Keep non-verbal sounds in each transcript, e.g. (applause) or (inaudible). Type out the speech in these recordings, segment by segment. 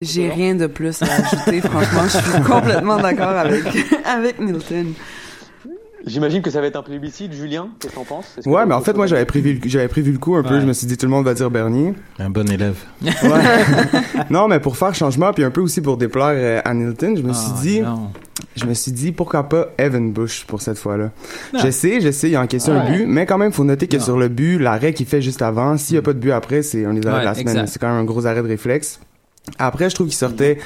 J'ai rien de plus à ajouter, franchement. Je suis complètement d'accord avec, (laughs) avec Milton. J'imagine que ça va être un plébiscite, Julien. Qu'est-ce que t'en penses? Que Ouais, mais en fait, moi, j'avais prévu, le- j'avais prévu le coup un peu. Je me suis dit, tout le monde va dire Bernier. Un bon élève. Ouais. (laughs) non, mais pour faire changement, puis un peu aussi pour déplaire euh, à Nilton, je me suis Ah, dit, non. je me suis dit, pourquoi pas Evan Bush pour cette fois-là. Non. Je sais, je sais, il a encaissé un Ouais. but, mais quand même, faut noter que Non. sur le but, l'arrêt qu'il fait juste avant, s'il n'y a pas de but après, c'est un des arrêts Ouais, de la semaine. C'est quand même un gros arrêt de réflexe. Après, je trouve qu'il sortait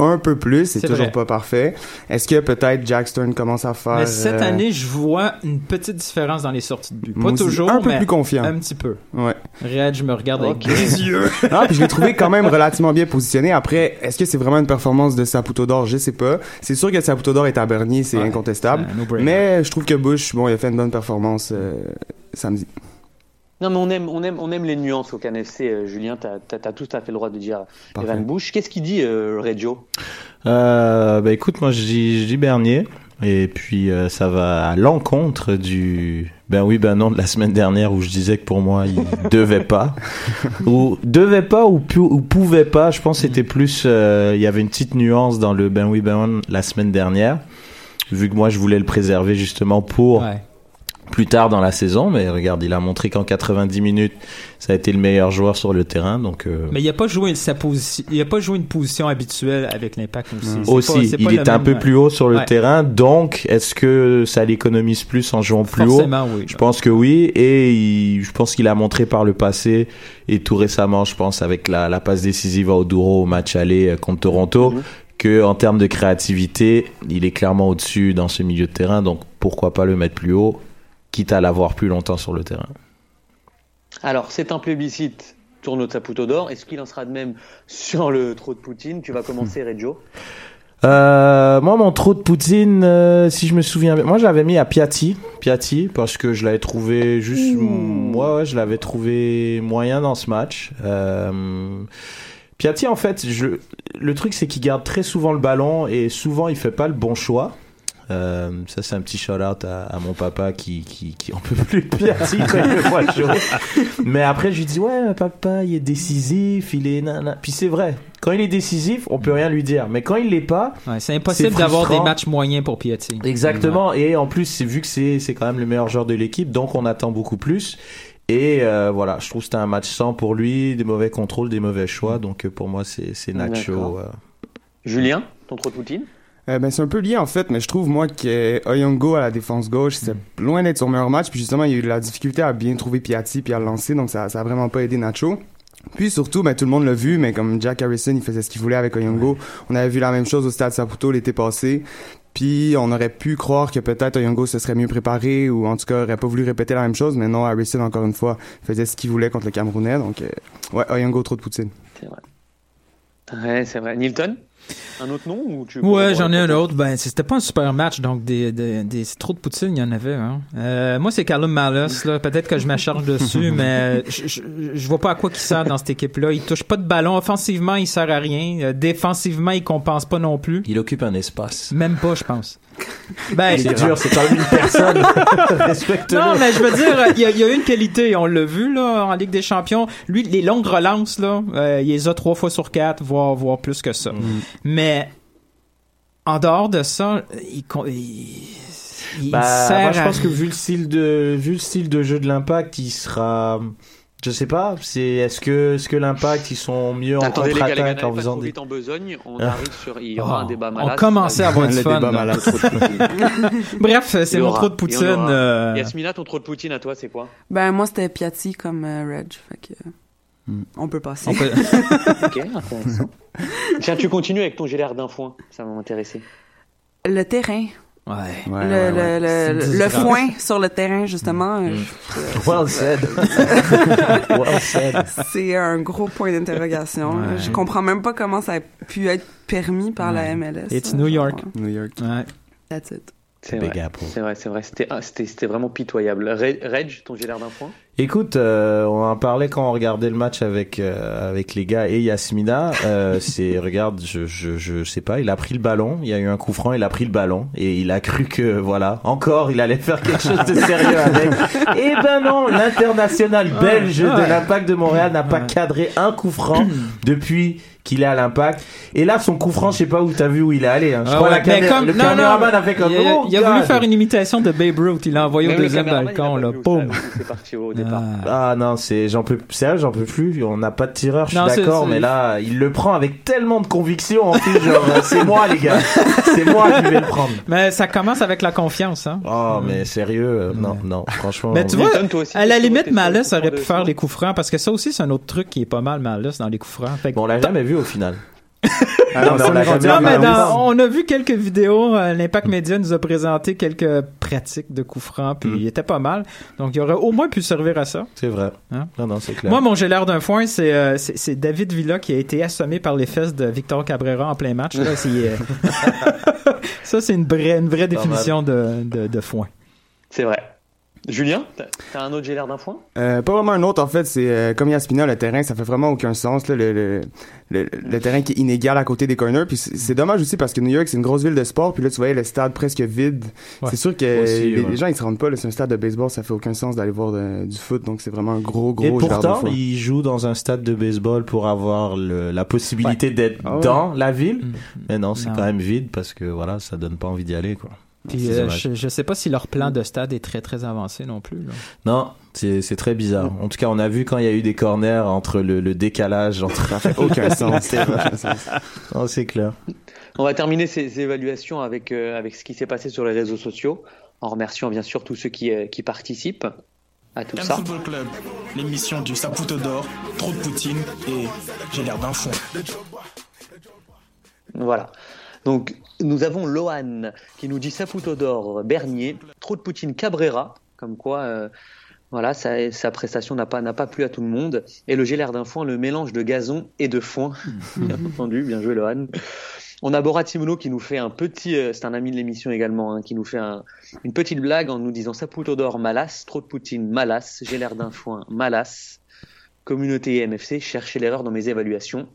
un peu plus, c'est toujours vrai. pas parfait. Est-ce que peut-être Jack Stern commence à faire... Mais cette euh, année, je vois une petite différence dans les sorties de but. Pas moi aussi, toujours, un peu mais plus confiant. un petit peu. Ouais. Red, je me regarde avec des (laughs) yeux. Non, puis je l'ai trouvé quand même relativement bien positionné. Après, est-ce que c'est vraiment une performance de Saputo d'or? Je sais pas. C'est sûr que Saputo d'or est à Bernier, c'est Ouais, incontestable. Mais je trouve que Bush, bon, il a fait une bonne performance euh, samedi. Non, mais on aime, on aime, on aime les nuances au CanFC, euh, Julien. T'as, t'as, t'as tout à fait le droit de dire Parfait. Evan Bush. Qu'est-ce qu'il dit, euh, Reggio? Euh, bah écoute, moi je dis, je dis Bernier. Et puis euh, ça va à l'encontre du ben oui ben non de la semaine dernière où je disais que pour moi il (laughs) devait pas ou devait pas ou, pu- ou pouvait pas. Je pense que c'était plus euh, il y avait une petite nuance dans le ben oui ben non la semaine dernière vu que moi je voulais le préserver justement pour Ouais. Plus tard dans la saison. Mais regarde il a montré qu'en 90 minutes ça a été le meilleur joueur sur le terrain donc euh, Mais il a pas joué sa position, il a pas joué une position habituelle avec l'impact aussi. Aussi, pas- il était un même- peu plus haut sur le Ouais. terrain, donc est-ce que ça l'économise plus en jouant plus haut? Forcément, oui. Je pense que oui, et il- je pense qu'il a montré par le passé et tout récemment, je pense avec la, la passe décisive à Oduro au match aller euh, contre Toronto, Mhm. que en termes de créativité, il est clairement au-dessus dans ce milieu de terrain, donc pourquoi pas le mettre plus haut, quitte à l'avoir plus longtemps sur le terrain. Alors, c'est un plébiscite. Tourne au Saputo d'or. Est-ce qu'il en sera de même sur le trot de Poutine? Tu vas commencer, Reggio. Euh, moi, mon trou de Poutine, euh, si je me souviens bien, moi j'avais mis à Piatti, Piatti, parce que je l'avais trouvé juste, moi, ouais, je l'avais trouvé moyen dans ce match. Euh, Piatti, en fait, je, le truc c'est qu'il garde très souvent le ballon et souvent il fait pas le bon choix. Euh, ça c'est un petit shout out à, à mon papa qui qui qui en peut plus de Piatti (laughs) quand il le voit jouer. Mais après je lui dis ouais papa il est décisif, il est nana. Puis c'est vrai, quand il est décisif on peut rien lui dire, mais quand il l'est pas, Ouais, c'est impossible d'avoir des matchs moyens pour Piatti. Exactement. Et en plus, c'est vu que c'est c'est quand même le meilleur joueur de l'équipe, donc on attend beaucoup plus. Et euh, voilà, je trouve que c'était un match sans pour lui, des mauvais contrôles, des mauvais choix. Donc euh, pour moi, c'est c'est Nacho. Euh. Julien, ton de Poutine? Euh, ben, c'est un peu lié en fait, mais je trouve moi que Oyongo à la défense gauche, c'est loin d'être son meilleur match. Puis justement, il y a eu de la difficulté à bien trouver Piatti puis à le lancer, donc ça, ça a vraiment pas aidé Nacho. Puis surtout, ben, tout le monde l'a vu, mais comme Jack Harrison, il faisait ce qu'il voulait avec Oyongo. On avait vu la même chose au Stade Saputo l'été passé. Puis on aurait pu croire que peut-être Oyongo se serait mieux préparé ou en tout cas aurait pas voulu répéter la même chose, mais non, Harrison encore une fois faisait ce qu'il voulait contre le Camerounais. Donc euh, ouais, Oyongo trop de poutine. C'est vrai. Ouais, c'est vrai. Nilton? Un autre nom ou tu Ouais, j'en ai un autre? Ben, c'était pas un super match, donc des, des, des trop de poutine, il y en avait. Hein. Euh, moi, c'est Callum Malus. Là. Peut-être que je m'acharge dessus, mais je, je, je vois pas à quoi il sert dans cette équipe-là. Il touche pas de ballon. Offensivement, il sert à rien. Euh, défensivement, il compense pas non plus. Il occupe un espace. Même pas, je pense. Ben, C'est dur, c'est quand même une personne. (laughs) Respecte-le. Non, mais je veux dire, il y, a, il y a une qualité, on l'a vu là en Ligue des Champions. Lui, les longues relances là, euh, il les a trois fois sur quatre, voire voire plus que ça. Mais en dehors de ça, il il, il Bah, sert moi, je à- pense que vu le style de vu le style de jeu de l'impact, il sera. Je sais pas. C'est est-ce que est-ce que l'impact ils sont mieux en contre-attaque en faisant des. en besogne. On Ah. arrive sur. Il y aura Oh, un débat on malade. commençait à avoir du Le fun. débat malade. (laughs) Bref, c'est mon trop de poutine. euh, Yasmina, ton trop de Poutine à toi, c'est quoi? Ben, moi, c'était Piatti comme euh, Reg. Fait que, on peut passer. on peut- (laughs) Ok, intéressant. Tiens, tu continues avec ton GLR d'un foin. Ça va m'intéresser. Le terrain. Ouais. Ouais, le, ouais, ouais. le, le, le foin sur le terrain, justement. Mm. je- (laughs) Well said. (laughs) well said. C'est un gros point d'interrogation. Ouais. Je comprends même pas comment ça a pu être permis par la. MLS. It's New York. New York. Ouais. That's it. C'est Big vrai. Apple. C'est vrai, c'est vrai. C'était, ah, c'était, c'était vraiment pitoyable. Re- Reg, ton GLR d'un foin Écoute, euh, on en parlait quand on regardait le match avec euh, avec les gars et Yasmina. Euh, (laughs) c'est regarde, je, je je sais pas, il a pris le ballon, il y a eu un coup franc, il a pris le ballon et il a cru que voilà, encore il allait faire quelque chose de (laughs) sérieux avec. Eh ben non, l'international belge ouais. de l'Impact de Montréal n'a pas cadré un coup franc (clears throat) depuis qu'il est à l'impact. Et là, son coup franc, je sais pas où t'as vu où il est allé. Hein. Je Ah crois ouais, la caméra- mais comme- le non, non, caméraman a fait comme il a, oh, il a voulu faire une imitation de Babe Ruth. Il l'a envoyé au deuxième balcon, là. où C'est parti au départ. Ah. Ah non, c'est j'en peux sérieux, j'en peux plus. On n'a pas de tireur, je suis c'est- d'accord, c'est- mais là, il le prend avec tellement de conviction en plus, genre euh, c'est moi les gars, c'est moi qui vais le prendre. Mais ça commence avec la confiance, hein. Oh mais sérieux, euh, non non, franchement. Mais tu vois, à la limite, Malus aurait pu faire les coups francs parce que ça aussi, c'est un autre truc qui est pas mal Malus dans les coups francs. On l'a jamais vu au final. Ah, Non, non, on Non, mais dans- a vu quelques vidéos. euh, L'Impact Média nous a présenté quelques pratiques de coups francs, puis Mm. il était pas mal. Donc, il aurait au moins pu servir à ça. C'est vrai. Hein? Non non, c'est clair. Moi, mon j'ai l'air d'un foin, c'est euh, c'est David Villa qui a été assommé par les fesses de Victor Cabrera en plein match. Là, c'est, euh, (laughs) (laughs) ça, c'est une vraie, une vraie Pas définition de, de, de foin. C'est vrai. Julien, t'as- un autre j'ai l'air d'un foin Euh, pas vraiment un autre, en fait, c'est euh, comme Yaspina, le terrain, ça fait vraiment aucun sens, là, le, le, le, le terrain qui est inégal à côté des corners, puis c'est dommage aussi parce que New York, c'est une grosse ville de sport, puis là, tu voyais le stade presque vide. Ouais. C'est sûr que Aussi, les, ouais. les gens, ils se rendent pas, là, c'est un stade de baseball, ça fait aucun sens d'aller voir de- du foot, donc c'est vraiment un gros, gros Et pourtant, foin. il joue dans un stade de baseball pour avoir le, la possibilité d'être Ah ouais. dans la ville. Mm. Mais non, c'est quand même vide parce que voilà, ça donne pas envie d'y aller quoi. Puis, euh, je, je sais pas si leur plan de stade est très, très avancé non plus. là. Non, c'est très bizarre. En tout cas, on a vu quand il y a eu des corners entre le, le décalage entre. Ça fait aucun sens. (laughs) C'est clair. On va terminer ces évaluations avec, euh, avec ce qui s'est passé sur les réseaux sociaux, en remerciant bien sûr tous ceux qui, euh, qui participent à tout M ça. Football Club, l'émission du Saputo d'or, trop de Poutine et j'ai l'air d'un fond. Voilà. Donc, nous avons Lohan qui nous dit Saputo d'or, Bernier, trop de Poutine, Cabrera, comme quoi, euh, voilà, sa, sa prestation n'a pas, pas plu à tout le monde. Et le l'air d'un foin, le mélange de gazon et de foin. (laughs) bien entendu, bien joué Lohan. On a Borat Simono qui nous fait un petit, euh, c'est un ami de l'émission également, hein, qui nous fait un- une petite blague en nous disant Saputo d'or, Malas, trop de Poutine, Malas, l'air d'un foin, Malas. Communauté MFC, cherchez l'erreur dans mes évaluations.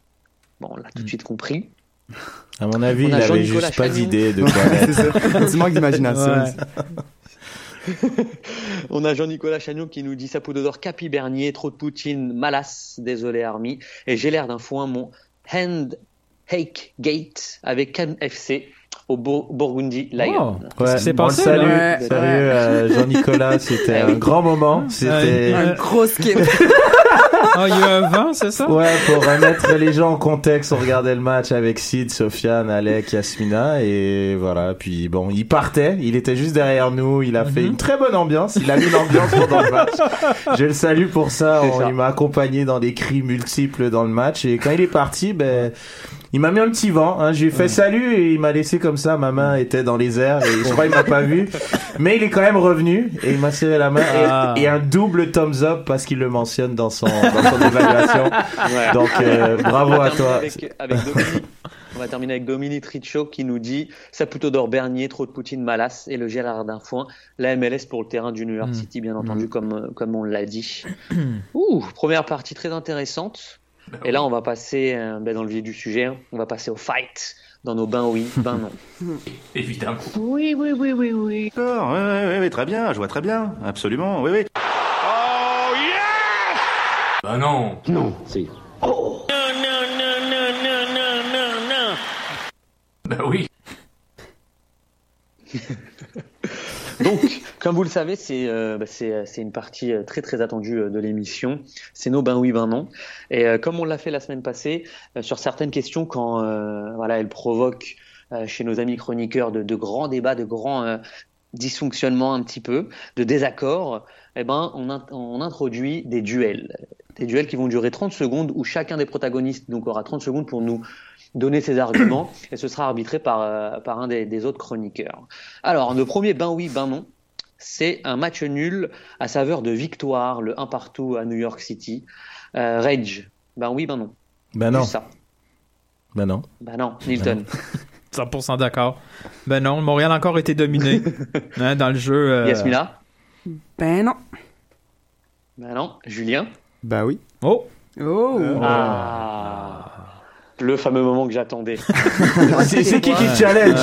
Bon, on l'a tout de suite compris. À mon avis, On il a avait Jean-Nicolas juste pas Chagnon. d'idée de (laughs) quoi c'est mettre. petit manque d'imagination. Ouais. (laughs) On a Jean-Nicolas Chagnon qui nous dit Saputo d'or, Capi Bernier, trop de Poutine, Malas, désolé Army. Et j'ai l'air d'un foin, mon Hand Hake Gate avec Cannes FC au Burgundy Lion. Oh. Ouais, qui s'est on le passé, salue. là? Sérieux, Ouais. euh, Jean-Nicolas, c'était (laughs) un grand moment. C'était. Un gros Ah, (laughs) il y a eu un vent, c'est ça? Ouais, pour remettre les gens en contexte, on regardait le match avec Sid, Sofiane, Alec, Yasmina, et voilà. Puis bon, il partait, il était juste derrière nous, il a fait Mhm. une très bonne ambiance, il a mis l'ambiance pendant le match. (laughs) Je le salue pour ça, C'est on- ça. il m'a accompagné dans des cris multiples dans le match, et quand il est parti, ben, il m'a mis un petit vent, hein. je lui ai fait salut et il m'a laissé comme ça, ma main était dans les airs et je (laughs) crois qu'il m'a pas vu, mais il est quand même revenu et il m'a serré la main et, Ah. et un double thumbs up parce qu'il le mentionne dans son, dans son évaluation. (laughs) Ouais. Donc euh, bravo On va à terminer toi. Avec. On va terminer avec Dominique Richo qui nous dit Saputo d'or Bernier, trop de Poutine, Malas et le Gérard d'un foin. La MLS pour le terrain du New York. City, bien entendu, comme, euh, comme on l'a dit. (clears throat) Ouh, première partie très intéressante. Et là, on va passer euh, ben, dans le vif du sujet. hein. On va passer au fight dans nos bains oui, bains non. (laughs) Évidemment. Oui, oui, oui, oui, oui. D'accord, oui, oui, oui, oui, très bien, je vois très bien, absolument, oui, oui. Oh yeah Bah non Non, si. Bah oui (laughs) Donc, comme vous le savez, c'est euh, bah, c'est une partie euh, très très attendue euh, de l'émission. C'est nos ben oui, ben non. Et euh, comme on l'a fait la semaine passée, euh, sur certaines questions, quand euh, voilà, elles provoquent euh, chez nos amis chroniqueurs de, de grands débats, de grands euh, dysfonctionnements un petit peu, de désaccords, eh ben, on, on introduit des duels. Des duels qui vont durer 30 secondes où chacun des protagonistes donc, aura 30 secondes pour nous donner ses arguments (clears throat) et ce sera arbitré par, euh, par un des, des autres chroniqueurs. Alors, le premier ben oui, ben non, c'est un match nul à saveur de victoire, le 1 partout à New York City. Euh, Rage, ben oui, ben non. Ben non, Juste ça. ben non. Ben non, Nilton. 100% d'accord. Ben non, Montréal a encore été dominé (laughs) hein, dans le jeu. euh, Yasmina? Ben non. Bah non, Julien? Ben oui. Oh! Oh! Ah. Le fameux moment que j'attendais. (laughs) C'est qui qui challenge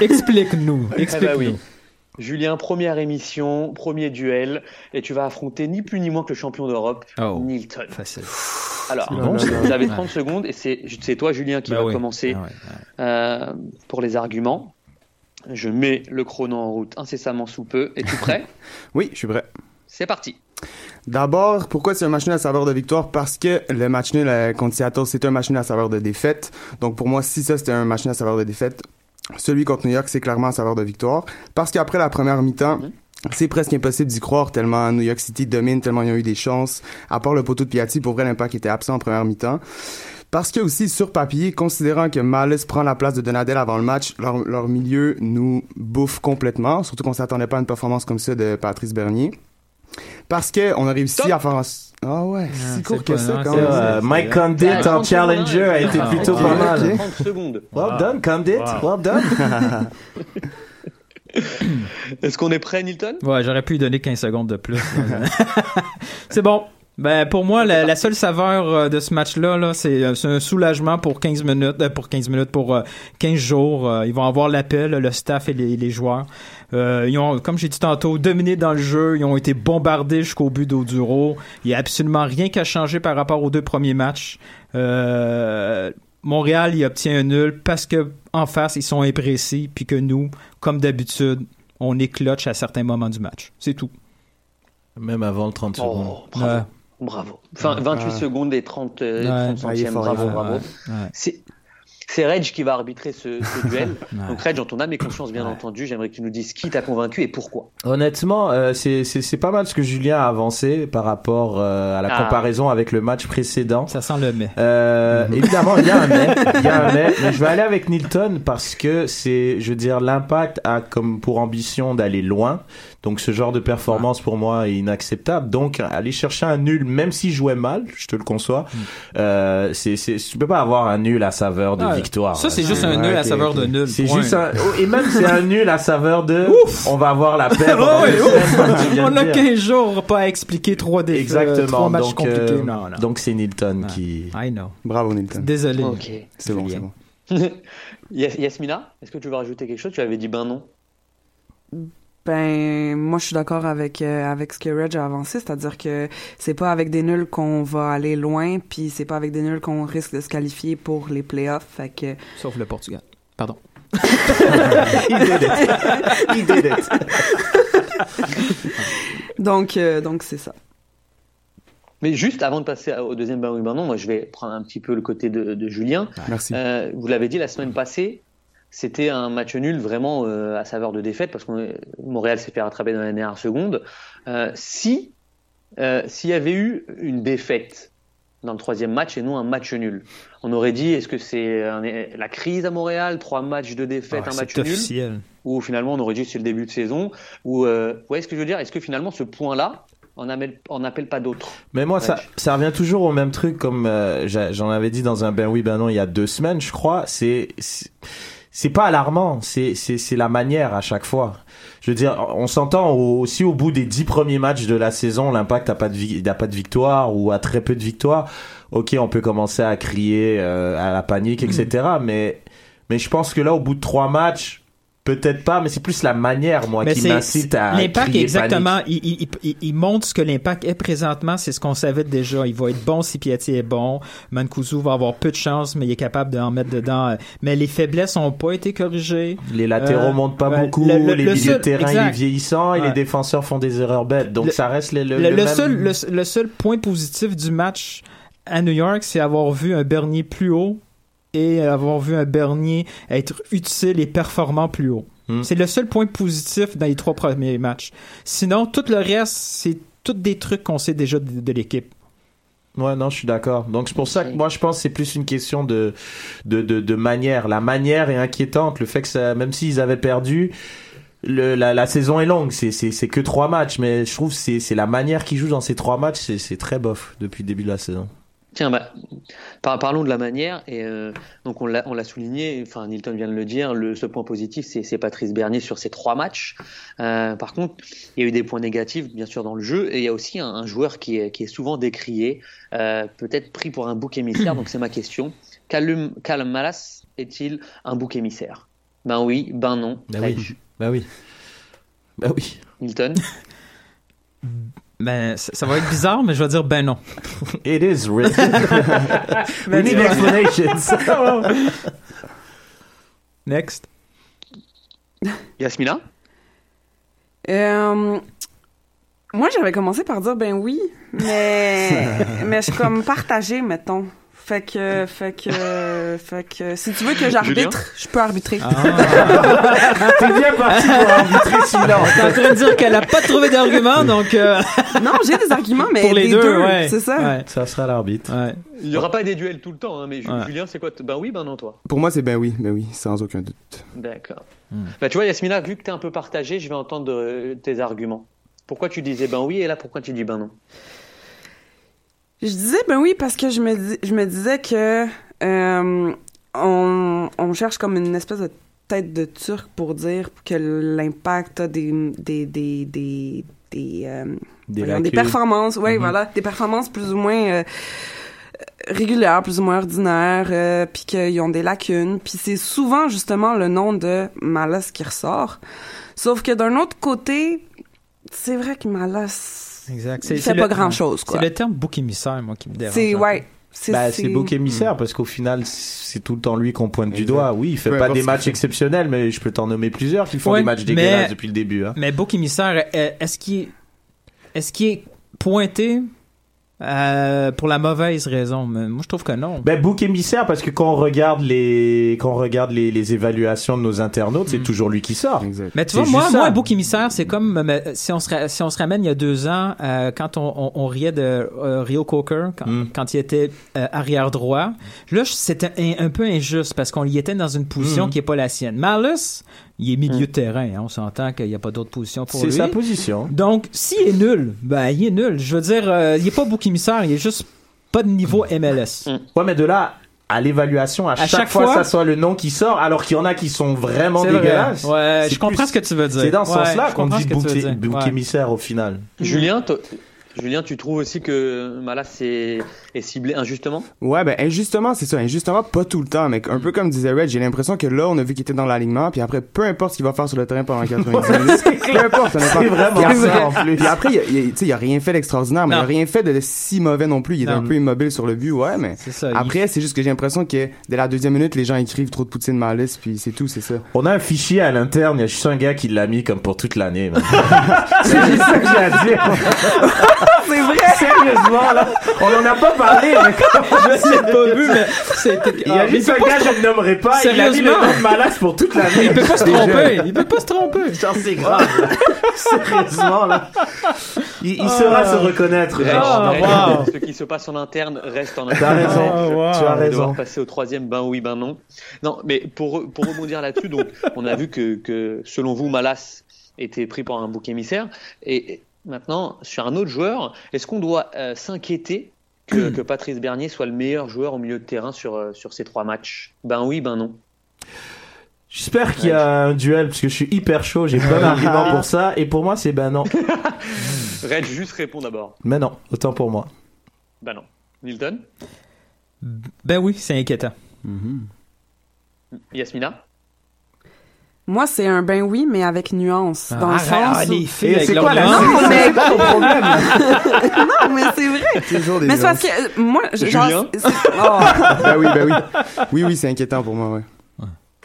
Explique-nous. Eh ben Explique-nous. oui. Julien, première émission, premier duel, et tu vas affronter ni plus ni moins que le champion d'Europe, Oh. Nilton. Facile. Alors, bon, vous avez 30 secondes, et c'est toi, Julien, qui Ben va oui. commencer Ah ouais, ouais. euh, pour les arguments. Je mets le chrono en route incessamment sous peu. Es-tu prêt? (laughs) Oui, je suis prêt. C'est parti. D'abord, pourquoi c'est un match nul à saveur de victoire? Parce que le match nul euh, contre Seattle, c'est un match nul à saveur de défaite. Donc pour moi, si ça c'était un match nul à saveur de défaite, celui contre New York, c'est clairement à saveur de victoire. Parce qu'après la première mi-temps, c'est presque impossible d'y croire tellement New York City domine, tellement ils ont eu des chances. À part le poteau de Piatti, pour vrai, l'impact était absent en première mi-temps. Parce que aussi, sur papier, considérant que Malice prend la place de Donadel avant le match, leur, leur milieu nous bouffe complètement, surtout qu'on s'attendait pas à une performance comme ça de Patrice Bernier. Parce que on a réussi Stop. à faire un... Ah ouais, si c'est court que ça non, quand même. Euh, Mike Condit Ah, en 30 challenger a été Ah, plutôt pas mal. Ok. 30 secondes. Well done, Condit. Well done. Est-ce qu'on est prêt, Nilton? Ouais, j'aurais pu lui donner 15 secondes de plus. (laughs) c'est bon. Ben pour moi la, la seule saveur euh, de ce match-là là, c'est euh, c'est un soulagement pour 15 minutes euh, pour 15 minutes pour euh, 15 jours, Euh, ils vont avoir l'appel le staff et les, les joueurs. Euh, ils ont comme j'ai dit tantôt dominé dans le jeu, ils ont été bombardés jusqu'au but d'Oduro. Il y a absolument rien qu'à changer par rapport aux deux premiers matchs. Euh, Montréal il obtient un nul parce que en face ils sont imprécis puis que nous comme d'habitude on est clutch à certains moments du match. C'est tout. Même avant le 30 secondes. Oh, bravo. Ouais. Bravo. Enfin, 28 Ouais. secondes et 30, euh, Ouais. 30 Ah, il est centièmes. fort, bravo, bravo. Ouais. C'est c'est Reg qui va arbitrer ce, ce (laughs) duel. Ouais. Donc Reg, en ton âme et conscience, bien Ouais. entendu, j'aimerais que tu nous dises qui t'a convaincu et pourquoi. Honnêtement, euh, c'est pas mal ce que Julien a avancé par rapport euh, à la Ah. comparaison avec le match précédent. Ça sent le mais. Euh, évidemment, il y a un mais, il y a un mais, mais je vais aller avec Nilton parce que c'est, je veux dire, l'impact a comme pour ambition d'aller loin. Donc ce genre de performance pour moi est inacceptable. Donc aller chercher un nul, même s'il jouait mal, je te le conçois, euh, c'est, c'est, tu peux pas avoir un nul à saveur de Ouais. victoire. Ça, c'est juste un nul à saveur de nul. C'est juste un, oh, et même c'est un (laughs) nul à saveur de, on va avoir la paix. (laughs) Oh, ouf. On a dire. 15 jours pas à expliquer trois des Exactement. trois matchs donc, compliqués. euh, non, non. donc c'est Nilton qui. I know. Bravo, Nilton. Désolé. Ok. C'est bon, c'est bon. (laughs) Yas- Yasmina, est-ce que tu veux rajouter quelque chose? Tu avais dit ben non. Ben, moi, je suis d'accord avec euh, avec ce que Reg a avancé, c'est-à-dire que c'est pas avec des nuls qu'on va aller loin, puis c'est pas avec des nuls qu'on risque de se qualifier pour les playoffs. Fait que Sauf le Portugal. Pardon. (laughs) He did it. He did it. (laughs) donc euh, donc c'est ça. Mais juste avant de passer au deuxième ben non, moi je vais prendre un petit peu le côté de, de Julien. Merci. Euh, vous l'avez dit la semaine passée, c'était un match nul vraiment euh, à saveur de défaite parce que Montréal s'est fait rattraper dans la dernière seconde. Euh, si euh, s'il y avait eu une défaite dans le troisième match et non un match nul, on aurait dit est-ce que c'est la crise à Montréal, trois matchs de défaite, Ah, un match nul, ou finalement on aurait dit c'est le début de saison, ou euh, vous voyez ce que je veux dire? Est-ce que finalement ce point-là on appelle, on appelle pas d'autres Mais moi, ça, Ouais. ça revient toujours au même truc, comme euh, j'en avais dit dans un ben oui, ben non, il y a deux semaines, je crois. C'est c'est- pas alarmant, c'est c'est c'est la manière à chaque fois. Je veux dire, on s'entend au- aussi au bout des dix premiers matchs de la saison, l'impact a pas de n'a pas de victoire ou a très peu de victoires. Ok, on peut commencer à crier euh, à la panique, etc. Mais mais je pense que là, au bout de trois matchs. Peut-être pas, mais c'est plus la manière, moi, Mais qui m'incite à l'impact exactement. Il, il, il, il montre ce que l'impact est présentement. C'est ce qu'on savait déjà. Il va être bon si Piatti est bon. Mancuso va avoir peu de chance, mais il est capable d'en mettre dedans. Mais les faiblesses n'ont pas été corrigées. Les latéraux Euh, montent pas beaucoup, le- le- les le milieux de terrain il exact. est vieillissant et les défenseurs font des erreurs bêtes. Donc ça reste le, le, Le, le le même- seul, le seul point positif du match à New York, c'est avoir vu un Bernier plus haut et avoir vu un Bernier être utile et performant plus haut. Hmm. C'est le seul point positif dans les trois premiers matchs. Sinon, tout le reste, c'est tous des trucs qu'on sait déjà de, de l'équipe. Ouais, non, je suis d'accord. Donc c'est pour ça que moi je pense que c'est plus une question de, de, de, de manière. La manière est inquiétante. Le fait que ça, même s'ils avaient perdu, le, la, la saison est longue. C'est, c'est, c'est que trois matchs, mais je trouve que c'est, c'est la manière qu'ils jouent dans ces trois matchs, c'est, c'est très bof depuis le début de la saison. Tiens, bah, par- parlons de la manière. Et euh, donc on l'a, on l'a souligné. Enfin, Nilton vient de le dire. Le ce point positif, c'est, Patrice Bernier sur ces trois matchs. Euh, par contre, il y a eu des points négatifs, bien sûr, dans le jeu. Et il y a aussi un, un joueur qui est, qui est souvent décrié, euh, peut-être pris pour un bouc émissaire. donc c'est ma question. Callum Malas est-il un bouc émissaire? Ben oui, ben non. Bah oui. Bah oui. Bah oui. Nilton? (laughs) Ben, ça, ça va être bizarre, mais je vais dire ben non. It is written. (laughs) (laughs) We Ben, need explanations. (laughs) Next. Yasmina? Euh, moi, j'avais commencé par dire ben oui, mais mais je suis comme partagée, mettons. Fait que, fait que, fait que, si tu veux que j'arbitre, je peux arbitrer. Ah. (laughs) T'es bien parti pour arbitrer celui-là. T'es en train de dire qu'elle a pas trouvé d'argument, donc euh, (laughs) Non, j'ai des arguments, mais pour les des deux, ouais. c'est ça. Ouais, Ça sera l'arbitre. ouais. Il n'y aura pas des duels tout le temps, hein, mais. Julien, c'est quoi Ben oui, ben non, toi. Pour moi, c'est ben oui, ben oui, sans aucun doute. D'accord. Hmm. Bah, tu vois, Yasmina, vu que tu es un peu partagé, je vais entendre euh, tes arguments. Pourquoi tu disais ben oui et là pourquoi tu dis ben non? Je disais ben oui parce que je me, dis- je me disais que euh, on, on cherche comme une espèce de tête de turc pour dire que l'impact a des des des des des, euh, Des des performances, oui Mhm. voilà, des performances plus ou moins euh, régulières, plus ou moins ordinaires, euh, puis qu'ils ont des lacunes, puis c'est souvent justement le nom de Malas qui ressort. Sauf que d'un autre côté, c'est vrai que Malas Exact. il fait pas le- grand chose quoi. C'est le terme bouc émissaire, moi, qui me dérange. C'est ouais. C'est c'est- c'est bouc émissaire parce qu'au final, c'est tout le temps lui qu'on pointe du doigt. Oui, il fait Peu pas des matchs exceptionnels, mais je peux t'en nommer plusieurs qui font Ouais, des matchs mais- dégueulasses depuis le début. Hein. Mais bouc émissaire, est-ce qu'il est, est-ce qu'il est pointé euh, pour la mauvaise raison? Mais moi, je trouve que non. Ben, bouc émissaire parce que quand on regarde les, quand on regarde les, les évaluations de nos internautes, c'est Mm. toujours lui qui sort. Exact. Mais tu vois, moi, moi, bouc émissaire, c'est comme euh, si on se si on se ramène il y a deux ans, euh, quand on, on, on riait de euh, Rio Coker, quand, Mm. quand il était euh, arrière droit. Là, c'était un, un peu injuste parce qu'on y était dans une position Mm. qui est pas la sienne. Marlus, il est milieu de terrain. hein, on s'entend qu'il n'y a pas d'autre position pour C'est lui. sa position. Donc, s'il est nul, ben, il est nul. Je veux dire, euh, il est pas bouc émissaire, il est juste pas de niveau MLS. Ouais, mais de là à l'évaluation, à, chaque, chaque fois, fois- ça soit le nom qui sort, alors qu'il y en a qui sont vraiment C'est vrai. dégueulasses. Ouais, C'est je comprends ce que tu veux dire. C'est dans ce Ouais, sens-là qu'on dit bouc, émissaire au final. Julien, toi- Julien, tu trouves aussi que Malas est, est ciblé injustement? Ouais, ben injustement, c'est ça. Injustement, pas tout le temps, mais un peu comme disait Red, j'ai l'impression que là, on a vu qu'il était dans l'alignement, puis après, peu importe ce qu'il va faire sur le terrain pendant 90 (laughs) minutes, peu importe, ça C'est vraiment Puis ça, après- en plus. Puis après, il, a- il a- tu sais, il a rien fait d'extraordinaire, mais il a rien fait de si mauvais non plus. Il est Non. un peu immobile sur le but, ouais, mais C'est ça. il- après, c'est juste que j'ai l'impression que dès la deuxième minute, les gens écrivent trop de poutine malice, puis c'est tout, c'est ça. On a un fichier à l'interne, il y a juste un gars qui l'a mis comme pour toute l'année. (laughs) (laughs) c'est juste ça que j'ai à dire. (laughs) C'est vrai. Sérieusement, là, on en a pas parlé, mais comme Je l'ai pas vu, mais c'était. il y a Ah, juste un gars, je ne nommerai pas, il a mis le nom de Malas pour toute l'année. Il peut pas se tromper. Il peut pas se tromper. Genre, c'est grave. (laughs) Sérieusement, là. Il, il saura se reconnaître. Reg, wow. Ce qui se passe en interne reste en T'as interne. raison. Oh, wow. Tu as On va raison. devoir passer au troisième, ben oui, ben non. Non, mais pour, pour rebondir là-dessus, donc, on a vu que, que selon vous, Malas était pris par un bouc émissaire. Et maintenant, sur un autre joueur, est-ce qu'on doit euh, s'inquiéter que, que Patrice Bernier soit le meilleur joueur au milieu de terrain sur, euh, sur ces trois matchs? Ben oui, ben non. J'espère qu'il y a un duel parce que je suis hyper chaud, j'ai plein (laughs) d'arguments pour ça et pour moi c'est ben non. (laughs) Reg, juste réponds d'abord. Mais non, autant pour moi. Ben non. Milton? Ben oui, c'est inquiétant. Yasmina? Moi, c'est un ben oui, mais avec nuance. Dans le Arrête, sens ah, les filles avec quoi la nuance? Non, mais- problème (laughs) non, mais c'est vrai. Toujours des Mais c'est parce que moi, je- genre, oh. (laughs) Ben oui, ben oui. Oui, oui, c'est inquiétant pour moi, ouais.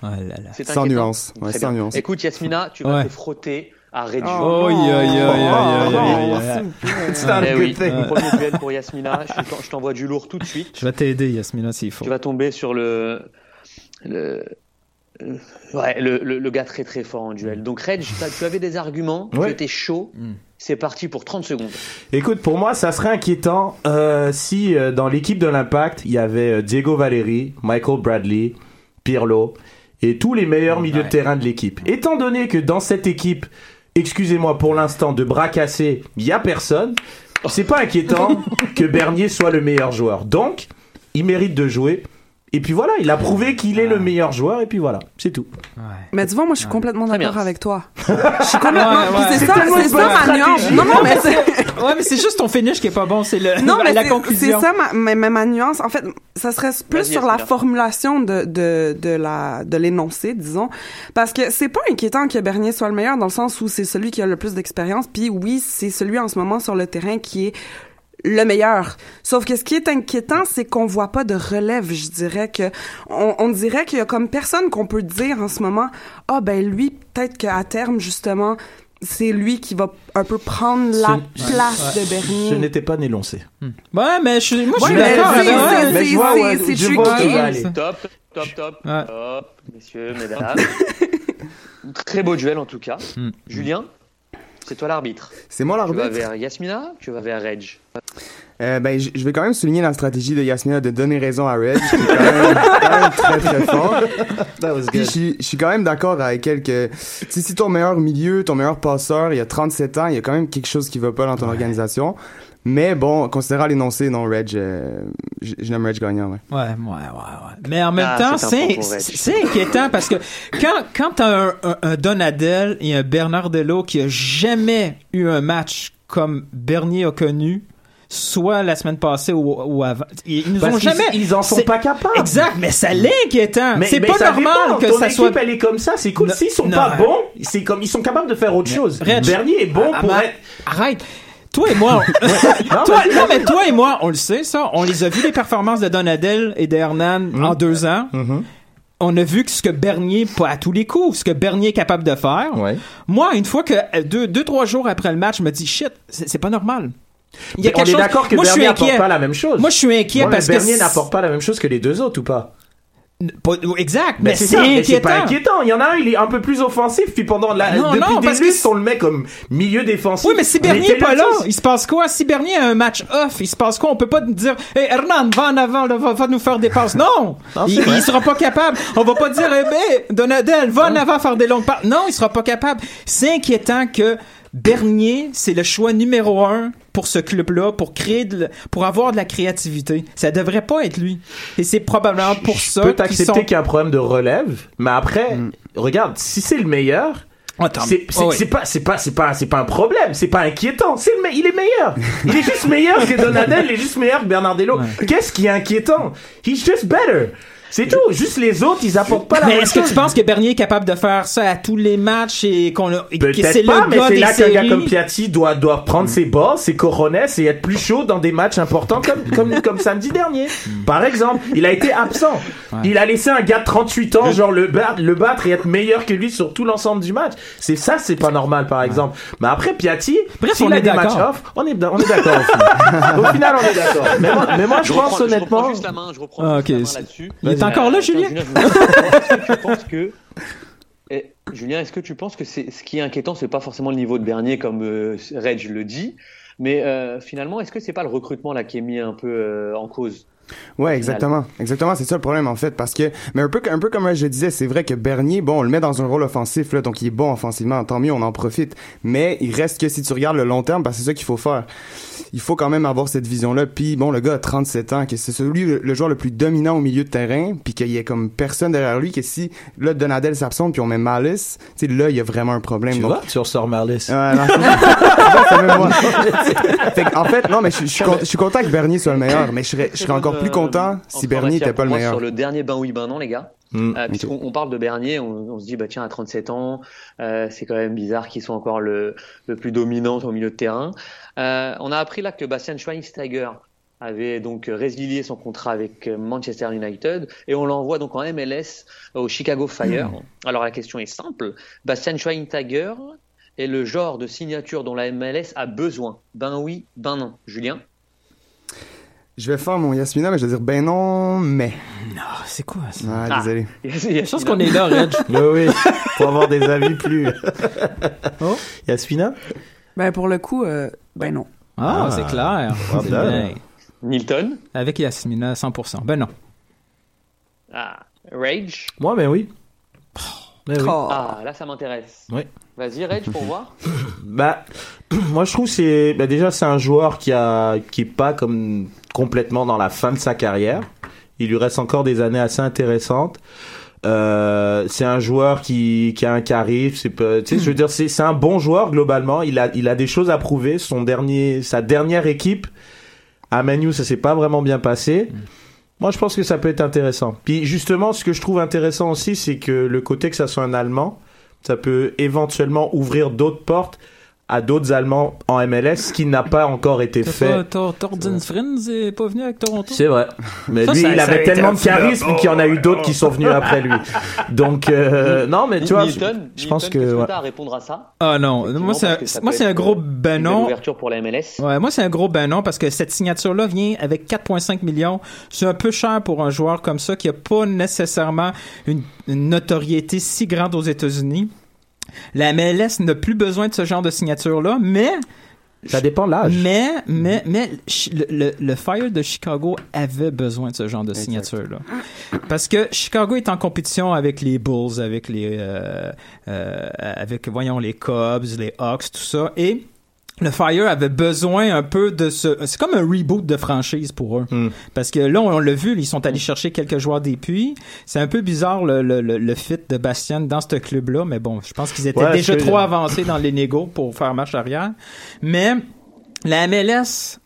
Oh là là. Sans nuance. Ouais, sans nuance. Écoute, Yasmina, tu vas Ouais. te frotter à Red Oh, oui, thing. premier duel pour Yasmina. Je t'en- je t'envoie du lourd tout de suite. Je vais t'aider, Yasmina, s'il faut. Tu vas tomber sur le. le Ouais, le, le, le gars très très fort en duel. Donc, Reg, tu avais des arguments, Ouais. tu étais chaud. Mm. C'est parti pour 30 secondes. Écoute, pour moi, ça serait inquiétant euh, si euh, dans l'équipe de l'Impact, il y avait euh, Diego Valeri, Michael Bradley, Pirlo et tous les meilleurs milieux de terrain de l'équipe. Étant donné que dans cette équipe, excusez-moi pour l'instant, de bras cassés, il y a personne. c'est pas inquiétant (laughs) que Bernier soit le meilleur joueur. Donc, il mérite de jouer. Et puis voilà, il a prouvé qu'il est le meilleur joueur, et puis voilà, c'est tout. Mais tu vois, moi, je suis complètement d'accord avec toi. (laughs) Je suis complètement. Ouais, ouais. C'est ça, c'est ça ma nuance. Non, non, mais c'est. (laughs) Ouais, mais c'est juste ton finish qui est pas bon, c'est le Non, mais la conclusion. C'est ça ma, ma, ma- ma nuance. En fait, ça serait plus sur la formulation de, de, de la, de l'énoncé, disons. Parce que c'est pas inquiétant que Bernier soit le meilleur dans le sens où c'est celui qui a le plus d'expérience. Puis oui, c'est celui en ce moment sur le terrain qui est le meilleur. Sauf que ce qui est inquiétant, c'est qu'on voit pas de relève, je dirais que on, on dirait qu'il y a comme personne qu'on peut dire en ce moment ah ben lui peut-être qu'à terme justement c'est lui qui va un peu prendre la Ce- place de Bernier. n'était pas énoncé. Ouais, mais je suis, moi, je suis d'accord Mais je vois c'est- je tricky. Top, top, top, Ouais. top, messieurs, mesdames. (laughs) Très beau duel en tout cas. Mm. Julien, c'est toi l'arbitre. C'est moi Tu vas l'arbitre. vers Yasmina, tu vas vers Reg. Euh, ben, je vais quand même souligner la stratégie de Yasmina de donner raison à Red, qui est quand même, quand même très très fort. Puis je suis- je suis quand même d'accord avec elle que si, si ton meilleur milieu, ton meilleur passeur, il y a 37 ans, il y a quand même quelque chose qui va pas dans ton organisation. Mais bon, considérant l'énoncé, non, Reg, euh, je, je n'aime Reg gagnant, ouais. Ouais, ouais, ouais, ouais. Mais en même Ah, temps, c'est inquiétant parce que quand quand t'as un, un, un Donadel et un Bernardello qui a jamais eu un match comme Bernier a connu, soit la semaine passée ou, ou avant, ils, ils nous Parce ont jamais. Ils en sont pas capables. Exact, mais ça l'est inquiétant. Mais- C'est pas ça normal dépend. que Ton ça équipe, soit. elle est comme ça, c'est cool. S'ils sont non. pas bons, c'est comme ils sont capables de faire autre chose. Bernier est bon Ah, pour être. Arrête. Toi et moi, on- (laughs) (laughs) Non, toi, mais- non, mais toi et moi, on le sait, ça. On les a vu, les performances de Donadel et de Hernan Mm. en deux ans. Mhm. On a vu que ce que Bernier, pas à tous les coups, ce que Bernier est capable de faire. Ouais. Moi, une fois que euh, deux, deux, trois jours après le match, je me dis shit, c'est pas normal. Il y a on est d'accord que moi, Bernier n'apporte pas la même chose. Moi, je suis inquiet parce que Bernier n'apporte pas la même chose que les deux autres ou pas? Exact, Mais mais, c'est inquiétant. pas inquiétant. Il y en a un, il est un peu plus offensif, puis pendant la, Non, depuis non, des parce on le met comme milieu défensif. Oui, mais si Bernier est pas là, il se passe quoi? Si Bernier a un match off, il se passe quoi? On peut pas dire, hey, Hernan, va en avant, là, va, va nous faire des passes. Non! (laughs) Non, il, il sera pas capable. On va pas dire, eh ben, Donadel, va en avant faire des longues passes. Non, il sera pas capable. C'est inquiétant que Bernier, c'est le choix numéro un pour ce club-là, pour créer de, pour avoir de la créativité. Ça devrait pas être lui. Et c'est probablement pour Je ça peux qu'ils t'accepter sont... qu'il y a un problème de relève, mais après, Mm. regarde, si c'est le meilleur, Attends, c'est oh, oui. pas c'est pas c'est pas c'est pas un problème, c'est pas inquiétant. C'est il est meilleur. Il est juste meilleur que Donadel, il est juste meilleur que Bernardello. Qu'est-ce qui est inquiétant? He's just better. C'est tout. Juste les autres, ils apportent pas la Mais est-ce que tu penses que Bernier est capable de faire ça à tous les matchs et qu'on a, et que c'est Peut-être pas, le mais c'est là qu'un gars comme Piatti doit, doit prendre ses bas, ses coronets et être plus chaud dans des matchs importants comme, comme, (laughs) comme samedi dernier. Par exemple, il a été absent. Il a laissé un gars de 38 ans, genre, le battre, le battre et être meilleur que lui sur tout l'ensemble du match. C'est ça, c'est pas normal, par exemple. Mais après, Piatti, s'il on a est des matchs d'accord. off, on est, on est d'accord au final. (laughs) au final, on est d'accord. Mais moi, mais moi je, reprends- pense je honnêtement. reprends juste la main, je reprends Ah, juste la ok, main c'est- là-dessus. Est encore là, Julien? Julien, je est-ce que tu penses que Eh, Julien, est-ce que tu penses que ce qui est inquiétant, c'est pas forcément le niveau de Bernier comme euh, le dit, mais euh, finalement, est-ce que c'est pas le recrutement là qui est mis un peu euh, en cause? Ouais, exactement. Exactement, c'est ça le problème en fait parce que mais un peu un peu comme je disais, c'est vrai que Bernier, bon, on le met dans un rôle offensif là, donc il est bon offensivement, tant mieux, on en profite, mais il reste que si tu regardes le long terme, parce que c'est ça qu'il faut faire. Il faut quand même avoir cette vision-là. Puis bon, le gars a 37 ans, que c'est celui le, joueur le plus dominant au milieu de terrain, puis qu'il y ait comme personne derrière lui, que si là Donadel s'absente puis on met Malice, tu sais là il y a vraiment un problème. Tu Donc, vois, tu ressors Marlis. Ouais, non. (laughs) Fait (laughs) en fait, non, mais je, suis con- je suis content que Bernier soit le meilleur, mais je serais, je serais encore plus content si Bernier était pas le meilleur. Sur le dernier ben oui, ben non, les gars. Mm. Euh, puisqu'on on parle de Bernier, on, on se dit bah tiens à 37 ans, euh, c'est quand même bizarre qu'il soit encore le, le plus dominant au milieu de terrain. Euh, on a appris là que Bastian Schweinsteiger avait donc résilié son contrat avec euh, Manchester United et on l'envoie donc en MLS au Chicago Fire. Alors la question est simple, Bastian Schweinsteiger est le genre de signature dont la MLS a besoin. Ben oui, ben non. Julien? Je vais faire mon Yasmina, mais je vais dire ben non, mais. Ah, c'est quoi ça? Ah, Ah. désolé. (laughs) Je pense qu'on est là, Reg. (laughs) Oui, oui. Faut avoir des avis plus. (laughs) Oh. Yasmina? Ben pour le coup, euh, ben non. Ah, Ah. c'est clair. Bien. Milton? Avec Yasmina, 100%. Ben non. ah, Rage? Moi, ben oui. Oui. Oh. Ah, là, ça m'intéresse. Oui. Vas-y, Reg, pour voir. Bah, (clears throat) moi je trouve que c'est bah, déjà c'est un joueur qui a qui est pas comme complètement dans la fin de sa carrière. Il lui reste encore des années assez intéressantes. Euh, c'est un joueur qui qui a un charisme. C'est je veux dire, c'est c'est un bon joueur globalement. Il a il a des choses à prouver. Son dernier sa dernière équipe à Manu, ça s'est pas vraiment bien passé. Moi, je pense que ça peut être intéressant. Puis justement, ce que je trouve intéressant aussi, c'est que le côté que ça soit un Allemand, ça peut éventuellement ouvrir d'autres portes à d'autres Allemands en MLS, ce qui n'a pas encore été fait. pas- Tor- Torden Friends est pas venu avec Toronto? C'est vrai. Mais Ça, lui, ça- il ça avait tellement de charisme qu'il y en a eu d'autres qui sont venus après lui. (laughs) Donc, euh, non, mais tu vois, je pense que, qu'est-ce ouais. t'as à répondre à ça? Ah non, moi c'est un- moi un gros Une non. belle ouverture pour la MLS. Ouais, moi c'est un gros ben non parce que cette signature là vient avec 4.5 millions. C'est un peu cher pour un joueur comme ça qui a pas nécessairement une, une notoriété si grande aux États-Unis. La MLS n'a plus besoin de ce genre de signature là, mais ça dépend de l'âge. mais mais mais chi- le, le, le Fire de Chicago avait besoin de ce genre de signature là parce que Chicago est en compétition avec les Bulls, avec les euh, euh, avec voyons les Cubs, les Hawks, tout ça et le Fire avait besoin un peu de ce c'est comme un reboot de franchise pour eux. Hmm. parce que là on l'a vu ils sont allés chercher quelques joueurs des puits. C'est un peu bizarre le, le, le, le fit de Bastien dans ce club là mais bon je pense qu'ils étaient Ouais, déjà trop avancés dans les négos pour faire marche arrière. Mais la MLS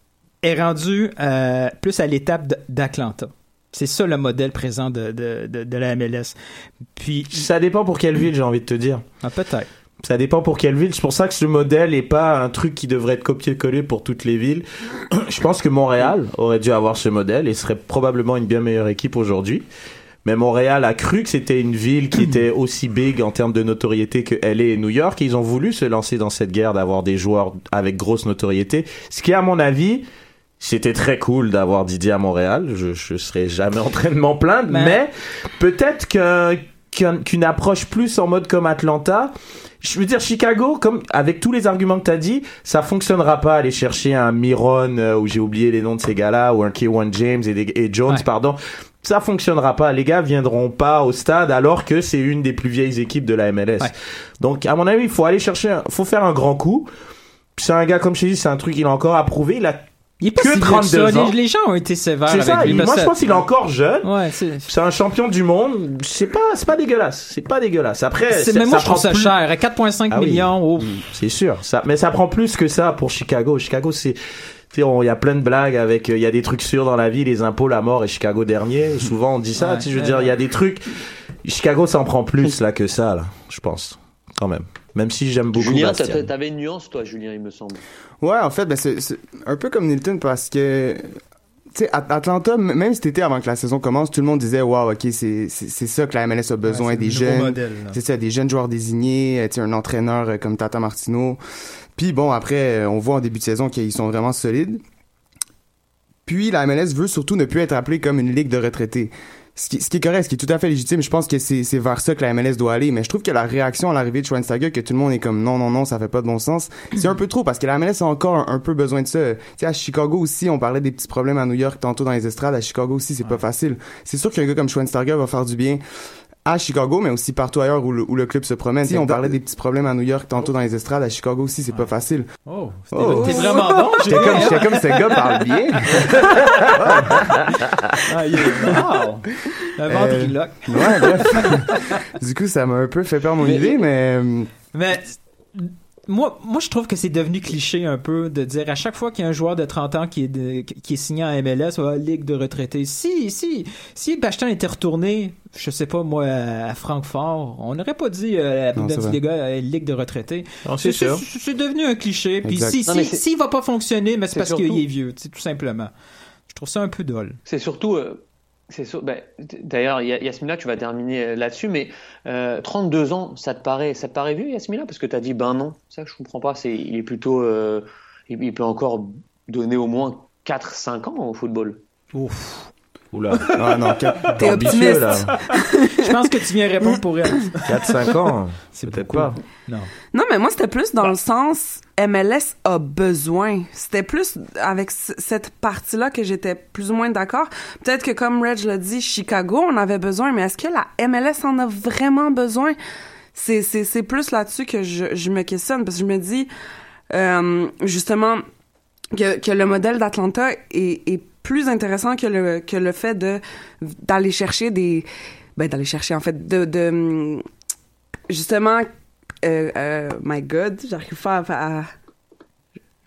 est rendue euh, plus à l'étape d'Atlanta. C'est ça le modèle présent de, de, de, de la MLS puis Ça dépend pour quelle ville, j'ai envie de te dire. ah, peut-être Ça dépend pour quelle ville. C'est pour ça que ce modèle est pas un truc qui devrait être copié-collé pour toutes les villes. (clears throat) Je pense que Montréal aurait dû avoir ce modèle et serait probablement une bien meilleure équipe aujourd'hui. Mais Montréal a cru que c'était une ville qui était (clears throat) aussi big en termes de notoriété que LA et New York. Et ils ont voulu se lancer dans cette guerre d'avoir des joueurs avec grosse notoriété. Ce qui, à mon avis, c'était très cool d'avoir Didier à Montréal. Je, je serais jamais en train de m'en plaindre. Mais peut-être qu'un- qu'un- qu'une approche plus en mode comme Atlanta, je veux dire Chicago, comme avec tous les arguments que t'as dit, ça fonctionnera pas aller chercher un Miron euh, où j'ai oublié les noms de ces gars-là ou un K1 James et, des- et Jones, Ouais. pardon. Ça fonctionnera pas. Les gars viendront pas au stade alors que c'est une des plus vieilles équipes de la MLS. Ouais. Donc à mon avis, il faut aller chercher, un- faut faire un grand coup. C'est un gars comme je t'ai dit, c'est un truc qu'il a encore à prouver. Il a il est pas Que si vieux 32 ça. ans. Les, les gens ont été sévères c'est avec ça. lui moi, je pense qu'il est encore jeune. ouais c'est un champion du monde. C'est pas, c'est pas dégueulasse. C'est pas dégueulasse. Après, c'est- ça- mais moi ça je trouve prend ça plus- cher à 4.5 Ah oui. millions oh. C'est sûr. Ça, mais ça prend plus que ça pour Chicago. Chicago, c'est, tu sais, on- il y a plein de blagues avec, euh, il y a des trucs sûrs dans la vie, les impôts, la mort et Chicago dernier. Souvent, on dit ça. Ouais. tu sais, je veux dire, il y a des trucs. Chicago, ça en prend plus là que ça, là. Je pense, quand même. Même si j'aime beaucoup Julien, t'avais une nuance, toi, Julien, il me semble. Ouais, en fait, ben, c'est un peu comme Nilton parce que, tu sais, At- Atlanta, même cet été avant que la saison commence, tout le monde disait, wow, ok, c'est ça que la MLS a besoin, Ouais, des jeunes. C'est ça, des jeunes joueurs désignés, euh, tu sais, un entraîneur euh, comme Tata Martino. Puis bon, après, euh, on voit en début de saison qu'ils sont vraiment solides. Puis la MLS veut surtout ne plus être appelée comme une ligue de retraités. Ce qui, ce qui est correct, ce qui est tout à fait légitime, je pense que c'est vers ça que la MLS doit aller. Mais je trouve que la réaction à l'arrivée de Schweinsteiger, que tout le monde est comme non, non, non, ça fait pas de bon sens, c'est un peu trop parce que la MLS a encore un, un peu besoin de ça. Tu sais, à Chicago aussi, on parlait des petits problèmes à New York tantôt dans les estrades. À Chicago aussi, c'est pas facile. C'est sûr qu'un gars comme Schweinsteiger va faire du bien à Chicago, mais aussi partout ailleurs où le, où le club se promène. Si on parlait des petits problèmes à New York tantôt dans les estrades, à Chicago aussi, c'est pas facile. Oh, Oh. t'es vraiment bon, J'étais comme, j'étais comme ce gars parle bien. (laughs) Ah, il est wow. Le ventriloque. Ouais, bref. du coup, ça m'a un peu fait perdre mon Mais- idée, mais euh, Mais moi, moi, je trouve que c'est devenu cliché un peu de dire à chaque fois qu'il y a un joueur de 30 ans qui est, de- qui est signé en MLS, ouais, Ligue de retraités. Si, si, si Bachtin était retourné, je sais pas moi, à Francfort, on n'aurait pas dit euh, la Bundesliga euh, Ligue de retraités. Non, c'est sûr. C'est c'est devenu un cliché. Puis si, si, s'il va pas fonctionner, mais c'est parce qu'il est vieux, tu sais, tout simplement. Je trouve ça un peu dole. C'est surtout. euh, ben, D'ailleurs, Ya- Yasmina, tu vas terminer euh, là-dessus, mais euh, 32 ans, ça te paraît, ça te paraît vieux, Yasmina? Parce que tu dit ben non. Ça, je comprends pas. C'est, il est plutôt. euh, il, il peut encore donner au moins 4-5 ans au football. Ouf. Oula. ah non, T'es Ambitieux, optimiste. là. Je pense que tu viens répondre pour elle. 4-5 ans. (laughs) C'est Peut-être pas. Non. Non, mais moi, c'était plus dans le sens MLS a besoin. C'était plus avec cette partie-là que j'étais plus ou moins d'accord. Peut-être que, comme Reg l'a dit, Chicago, on avait besoin, mais est-ce que la MLS en a vraiment besoin? c'est c'est c'est plus là-dessus que je je me questionne parce que je me dis euh, justement que que le modèle d'Atlanta est est plus intéressant que le que le fait de d'aller chercher des ben d'aller chercher en fait de de justement euh, euh, my God j'arrive pas à, à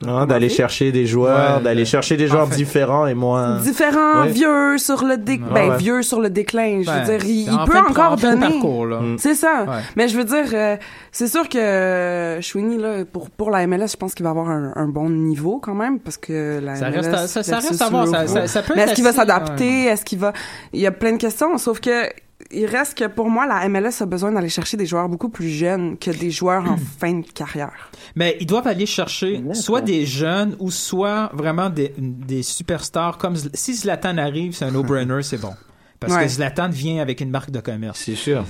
Non, d'aller chercher des joueurs, Ouais, d'aller chercher des joueurs en fait- différents et moins. différents Ouais. vieux sur le dé Ouais, ben ouais. vieux sur le déclin je Ben, veux dire il, en peut de- encore en donner. Mm. c'est ça Ouais. mais je veux dire euh, c'est sûr que Chouini là pour pour la MLS je pense qu'il va avoir un, un bon niveau quand même parce que la Ça MLS reste à, ça, reste à voir. Ça, ça, ça peut mais est-ce qu'il va s'adapter? est-ce qu'il va il y a plein de questions sauf que il reste que pour moi la MLS a besoin d'aller chercher des joueurs beaucoup plus jeunes que des joueurs en (clears throat) fin de carrière Mais ils doivent aller chercher soit des jeunes ou soit vraiment des, des superstars comme si Zlatan arrive, c'est un no-brainer, c'est bon. Parce Ouais. que Zlatan vient avec une marque de commerce. C'est sûr.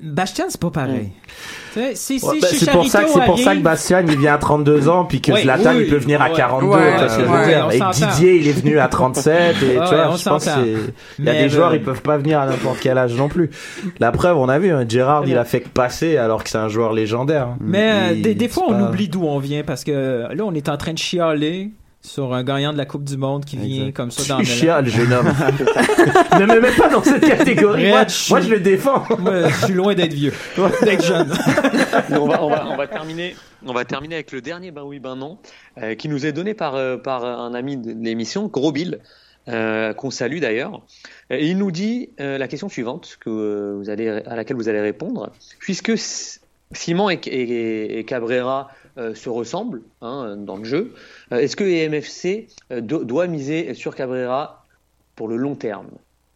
Bastian, c'est pas pareil. Si, si Ouais, ben, c'est pour ça que c'est pour ça que arrive- Bastian il vient à 32 ans puis que Oui, Zlatan oui, il peut venir à ouais. 42 Ouais, tu vois ce que je veux ouais, dire. on et. Didier il est venu à 37 et tu Ouais, vois je pense il y a Mais des joueurs le- ils peuvent pas venir à n'importe quel âge non plus. La preuve on a vu hein, Gérard il a fait que passer alors que c'est un joueur légendaire. hein. Mais euh, Il- des, des fois, on pas- oublie d'où on vient parce que là, on est en train de chialer sur un gagnant de la Coupe du Monde qui vient Exact. comme ça dans Tu le chiales, jeune homme. (laughs) ne me mets pas dans cette catégorie. Moi, je le défends. Moi, je suis loin d'être vieux, d'être jeune. (laughs) On, va, on, va, on va terminer. On va terminer avec le dernier ben oui ben non euh, qui nous est donné par euh, par un ami de l'émission Gros Bill euh, qu'on salue d'ailleurs. Et il nous dit euh, la question suivante que euh, vous allez à laquelle vous allez répondre puisque Simon et, et- et Cabrera se ressemblent hein, dans le jeu. euh, Est-ce que EMFC euh, do- doit miser sur Cabrera pour le long terme?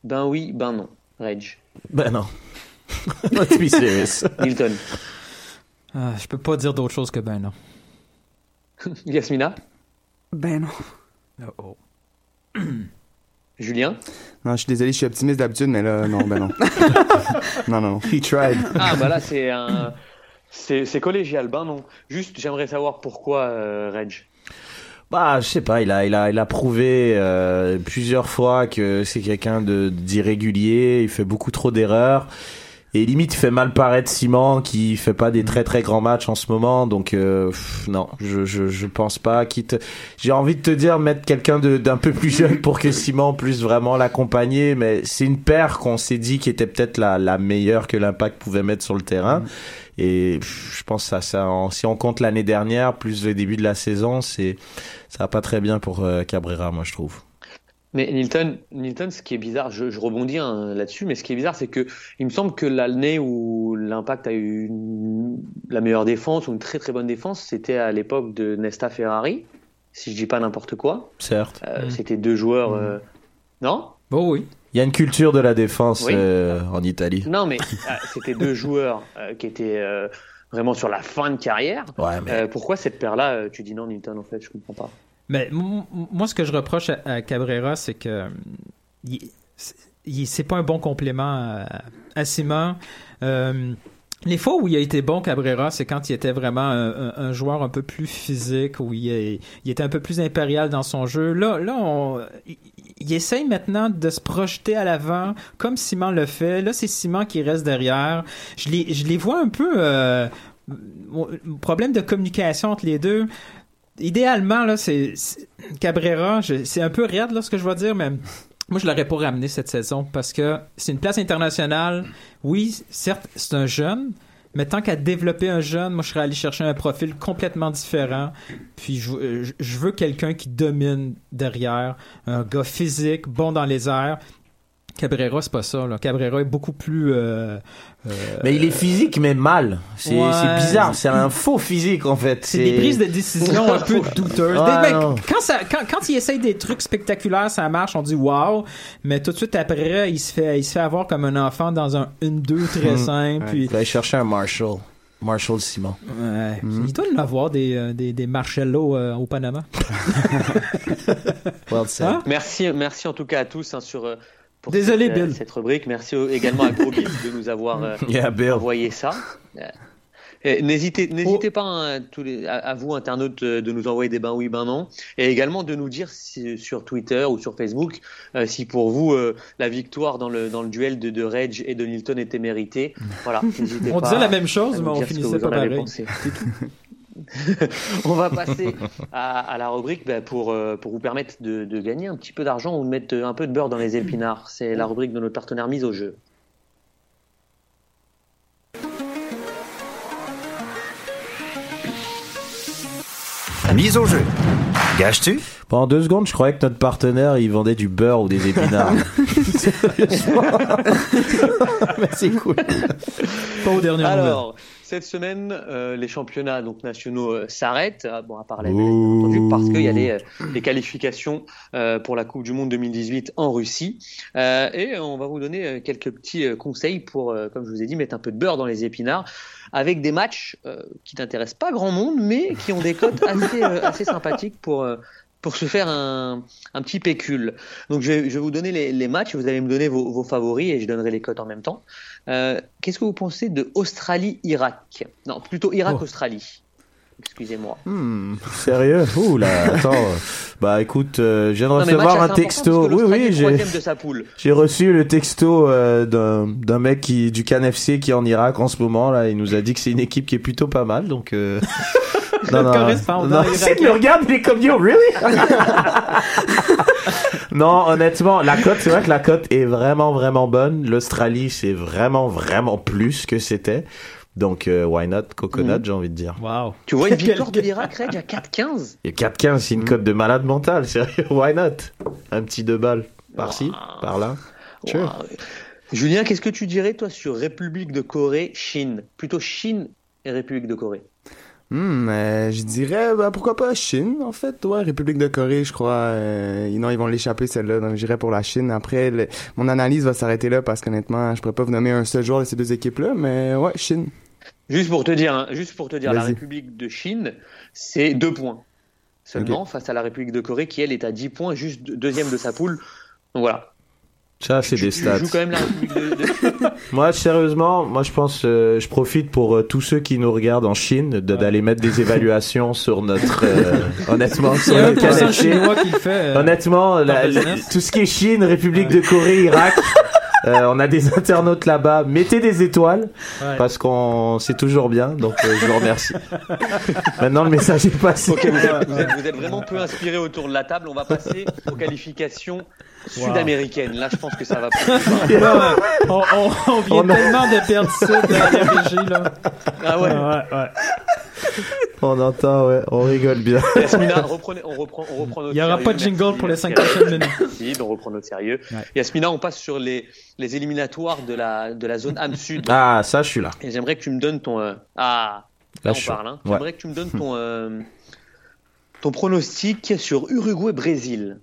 Ben oui, ben non. Reg, Ben non. (laughs) Let's be serious. (laughs) Milton, Ah, je peux pas dire d'autre chose que ben non. (laughs) Yasmina, ben non (clears throat) Julien? Non, je suis désolé, je suis optimiste d'habitude, mais là, non, ben non. non, non, non. He tried. Ah bah là c'est un c'est collégial. Ben non. Juste j'aimerais savoir pourquoi euh, Reg. Bah, je sais pas, il a, il a, il a prouvé euh, plusieurs fois que c'est quelqu'un d'irrégulier. Il fait beaucoup trop d'erreurs. Et limite, il fait mal paraître Simon, qui fait pas des très très grands matchs en ce moment. Donc, euh, non, je, je, je pense pas. Quitte, j'ai envie de te dire mettre quelqu'un de- d'un peu plus jeune pour que Simon puisse vraiment l'accompagner. Mais c'est une paire qu'on s'est dit qui était peut-être la, la meilleure que l'Impact pouvait mettre sur le terrain. Et je pense que ça, ça, en- si on compte l'année dernière plus le début de la saison, c'est ça va pas très bien pour euh, Cabrera, moi je trouve. Mais Nilton, Nilton, ce qui est bizarre, je, je rebondis hein, là-dessus, mais ce qui est bizarre, c'est que il me semble que l'année où l'Impact a eu une- la meilleure défense ou une très très bonne défense, c'était à l'époque de Nesta Ferrari, si je dis pas n'importe quoi. Certes. Euh, Mm. C'était deux joueurs, euh, non? Oh oui. Il y a une culture de la défense Oui. euh, en Italie. Non, mais euh, c'était deux joueurs euh, qui étaient euh, vraiment sur la fin de carrière. Ouais, mais Euh, pourquoi cette paire-là, euh, tu dis non, Nilton, en fait, je comprends pas. Mais moi, ce que je reproche à, à Cabrera, c'est que c'est- pas un bon complément à, à Simon. Euh, les fois où il a été bon, Cabrera, c'est quand il était vraiment un, un- un joueur un peu plus physique, où il, est- il était un peu plus impérial dans son jeu. Là, là on- il, il essaye maintenant de se projeter à l'avant, comme Simon le fait. Là, c'est Simon qui reste derrière. Je les, je les vois un peu... Euh, problème de communication entre les deux idéalement, là, c'est Cabrera, c'est un peu raide, là, ce que je vais dire, mais moi, je l'aurais pas ramené cette saison parce que c'est une place internationale. Oui, certes, c'est un jeune, mais tant qu'à développer un jeune, moi, je serais allé chercher un profil complètement différent. Puis, je, je veux quelqu'un qui domine derrière, un gars physique, bon dans les airs. Cabrera, c'est pas ça. Là. Cabrera est beaucoup plus. euh, euh, mais il est physique mais mal. C'est Ouais. bizarre, c'est un faux physique en fait. C'est des prises de décision un peu (laughs) douteuses. Ouais, Des mecs, non. quand, ça, quand, quand il essaye des trucs spectaculaires, ça marche, on dit wow, mais tout de suite après, il se fait, il se fait avoir comme un enfant dans un 1-2 très Mm. simple. Ouais. Puis, Il va aller chercher un Marshall. Marshall Simon. ouais. Mhm. Il doit en avoir des, euh, des, des Marcello euh, au Panama. (laughs) Well said. Hein? Merci, merci en tout cas à tous hein, sur, euh, pour Désolé, cette, euh, Bill. cette rubrique. Merci également à Gros Bill de nous avoir euh, (laughs) Yeah, Bill. envoyé ça. Euh, Et N'hésitez, Oh. n'hésitez pas hein, tous les, à, à vous internautes de nous envoyer des ben oui ben non, et également de nous dire si- sur Twitter ou sur Facebook euh, si pour vous euh, la victoire dans le dans le duel de, de Reg et de Nilton était méritée. Voilà, (laughs) n'hésitez On pas disait la même chose, mais on finissait pas pareil. (laughs) (laughs) on va passer à, à la rubrique bah, pour, euh, pour vous permettre de, de gagner un petit peu d'argent ou de mettre un peu de beurre dans les épinards. C'est la rubrique de notre partenaire mise au jeu. Mise au jeu. Gages-tu? Pendant deux secondes, je croyais que notre partenaire, il vendait du beurre ou des épinards. Sérieusement. (laughs) (laughs) Mais c'est cool. Pas dernières nouvelles. Alors, cette semaine, euh, les championnats donc nationaux euh, s'arrêtent. Ah, Bon, à part la entendu, parce qu'il y a les, euh, qualifications pour la Coupe du Monde 2018 en Russie. Et on va vous donner quelques petits conseils pour, comme je vous ai dit, mettre un peu de beurre dans les épinards, avec des matchs qui n'intéressent pas grand monde, mais qui ont des cotes assez sympathiques pour. Euh, pour se faire un, un petit pécule. Donc je vais, je vais vous donner les, les matchs, vous allez me donner vos, vos favoris et je donnerai les cotes en même temps. Euh, Qu'est-ce que vous pensez de Australie-Irak? Non, plutôt Irak-Australie. Excusez-moi. Hmm. (laughs) Sérieux? Ouh là, (laughs) attends. Bah écoute, euh, je viens de recevoir un texto. Oui, oui, j'ai. reçu le texto euh, d'un d'un mec qui du CanFC qui est en Irak en ce moment là. Il nous a dit que c'est une équipe qui est plutôt pas mal, donc. (laughs) Non, non, correspondant non, c'est qu'il me regarde, il est comme yo, really? (laughs) non, honnêtement, la cote, c'est vrai que la cote est vraiment, vraiment bonne. L'Australie, c'est vraiment, vraiment plus que c'était. Donc, euh, why not? Coconut, Mhm. j'ai envie de dire. Wow. Tu vois une victoire de l'Irak, Reg, à 4-15 Il y a 4-15, c'est une cote de malade mental, (laughs) sérieux, why not? Un petit deux balles. Par-ci, par-là. Sure. Wow. Julien, qu'est-ce que tu dirais, toi, sur République de Corée, Chine? Plutôt Chine et République de Corée. Hmm, euh, je dirais, bah, pourquoi pas Chine, en fait. Ouais, République de Corée, je crois. Euh, non, ils vont l'échapper, celle-là. Donc, j'irais pour la Chine. Après, le- mon analyse va s'arrêter là parce qu'honnêtement, je pourrais pas vous nommer un seul joueur de ces deux équipes-là, mais ouais, Chine. Juste pour te dire, hein, juste pour te dire, la. République de Chine, c'est deux points seulement face à la République de Corée qui elle est à 10 points, juste deux- deuxième de sa poule. Donc voilà. Ça, c'est des tu stats. joues quand même la République de, de Chine. (laughs) (laughs) Moi, sérieusement, moi, je pense, euh, je profite pour euh, tous ceux qui nous regardent en Chine de- d'aller mettre des (laughs) évaluations sur notre, euh, honnêtement, sur notre KFC. chinois qui fait. euh, Honnêtement, la- la- business. tout ce qui est Chine, République de Corée, Irak, euh, on a des internautes là-bas. Mettez des étoiles Ouais. parce qu'on c'est toujours bien. Donc, euh, je vous remercie. Maintenant, le message est passé. Ok, vous êtes, vous êtes- vous êtes vraiment peu inspiré autour de la table. On va passer aux qualifications sud-américaines. Là, je pense que ça va (laughs) plus. Là, on, on, on vient On a- tellement de perdre ça de la régie, là. Ah ouais. Ouais, ouais. On entend, ouais, on rigole bien. Yasmina, reprenez, on reprend, on reprend notre Il y aura sérieux. pas de jingle Merci, pour les merci, cinq prochaines minutes. (laughs) On reprend notre sérieux. Ouais. Yasmina, on passe sur les, les éliminatoires de la, de la zone âme sud. Ah, ça, je suis là. Et j'aimerais que tu me donnes ton. euh, Ah, Là, on parle. Hein. ouais. J'aimerais que tu me donnes ton, euh, ton pronostic sur Uruguay-Brésil.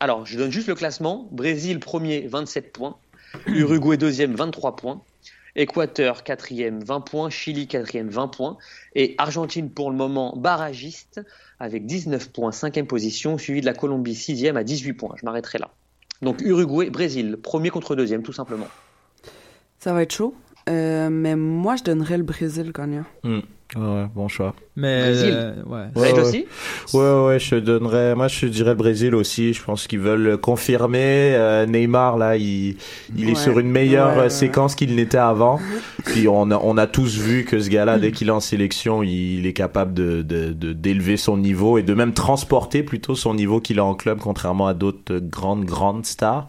Alors, je donne juste le classement. Brésil premier, 27 points. Uruguay deuxième, 23 points. Équateur quatrième, 20 points. Chili quatrième, 20 points. Et Argentine pour le moment barragiste avec 19 points, cinquième position, suivi de la Colombie sixième à 18 points. Je m'arrêterai là. Donc Uruguay-Brésil, premier contre deuxième, tout simplement. Ça va être chaud. Euh, mais moi, je donnerais le Brésil gagnant. Hmm. Ouais, bon choix. Mais, Brésil. euh, ouais. Ouais, aussi Ouais, ouais, je donnerais, moi, je dirais le Brésil aussi. Je pense qu'ils veulent confirmer. Euh, Neymar, là, il, il est sur une meilleure Ouais, euh, ouais. séquence qu'il n'était avant. Puis on a, on a tous vu que ce gars-là, dès qu'il est en sélection, il, il est capable de, de, de- d'élever son niveau et de même transporter plutôt son niveau qu'il a en club, contrairement à d'autres grandes, grandes stars.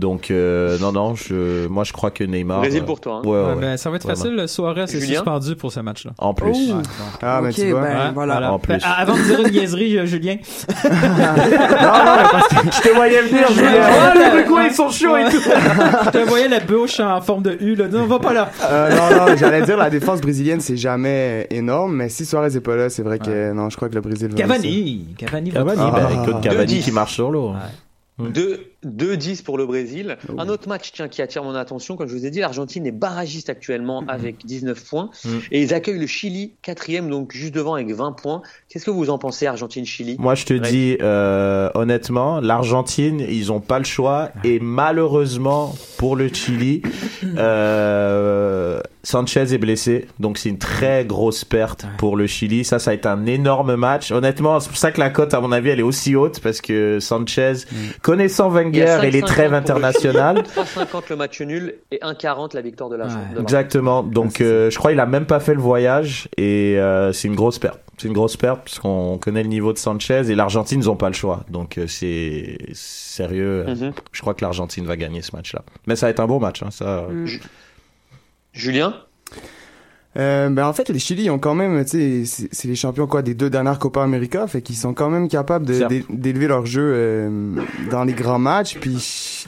Donc, euh, non, non, je, moi, je crois que Neymar. Brésil euh, pour toi. hein. Ouais, ouais, ben, ça va être Vraiment. facile. Le soirée, c'est Julien? suspendu pour ce match-là. En plus. Oh. Ah, mais ok, tu vois. ben Ouais, voilà. En plus. Ben, avant de dire une niaiserie, euh, Julien. (laughs) (laughs) non, non, mais parce que Je te voyais venir, Ah, ouais, les Uruguay, ouais. ils sont chauds et tout. (laughs) Je te voyais la bouche en forme de U, là. Non, va pas là. Euh, non, non, j'allais dire la défense brésilienne, c'est jamais énorme, mais si Suarez est pas là, c'est vrai que non, je crois que le Brésil va réussir. Cavani. Cavani va Cavani, Ah. ben, écoute, Cavani qui marche sur l'eau. Ouais. De 2-10 pour le Brésil. Un autre match tiens, qui attire mon attention, comme je vous ai dit, l'Argentine est barragiste actuellement avec 19 points. Mhm. Et ils accueillent le Chili, quatrième, donc juste devant avec 20 points. Qu'est-ce que vous en pensez, Argentine-Chili? Moi, je te dis euh, honnêtement, l'Argentine, ils ont pas le choix et malheureusement pour le Chili, (laughs) euh, Sanchez est blessé, donc c'est une très grosse perte pour le Chili. Ça, ça a été un énorme match. Honnêtement, c'est pour ça que la cote, à mon avis, elle est aussi haute parce que Sanchez, connaissant Il et les 5,50 trêves internationales. (laughs) Chili, 3,50 le match nul et 1,40 la victoire de la l'Argentine. Exactement. Donc, euh, je crois qu'il a même pas fait le voyage et euh, c'est une grosse perte. C'est une grosse perte parce qu'on connaît le niveau de Sanchez et l'Argentine, ils ont pas le choix. Donc, euh, c'est sérieux. Mhm. Je crois que l'Argentine va gagner ce match-là. Mais ça va être un beau match. Hein, ça. Mm. Julien? Euh, ben en fait, les Chili ont quand même, tu sais, c'est- c'est les champions quoi des deux dernières Copa América, fait qu'ils sont quand même capables d'élever leur jeu euh, dans les grands matchs. Puis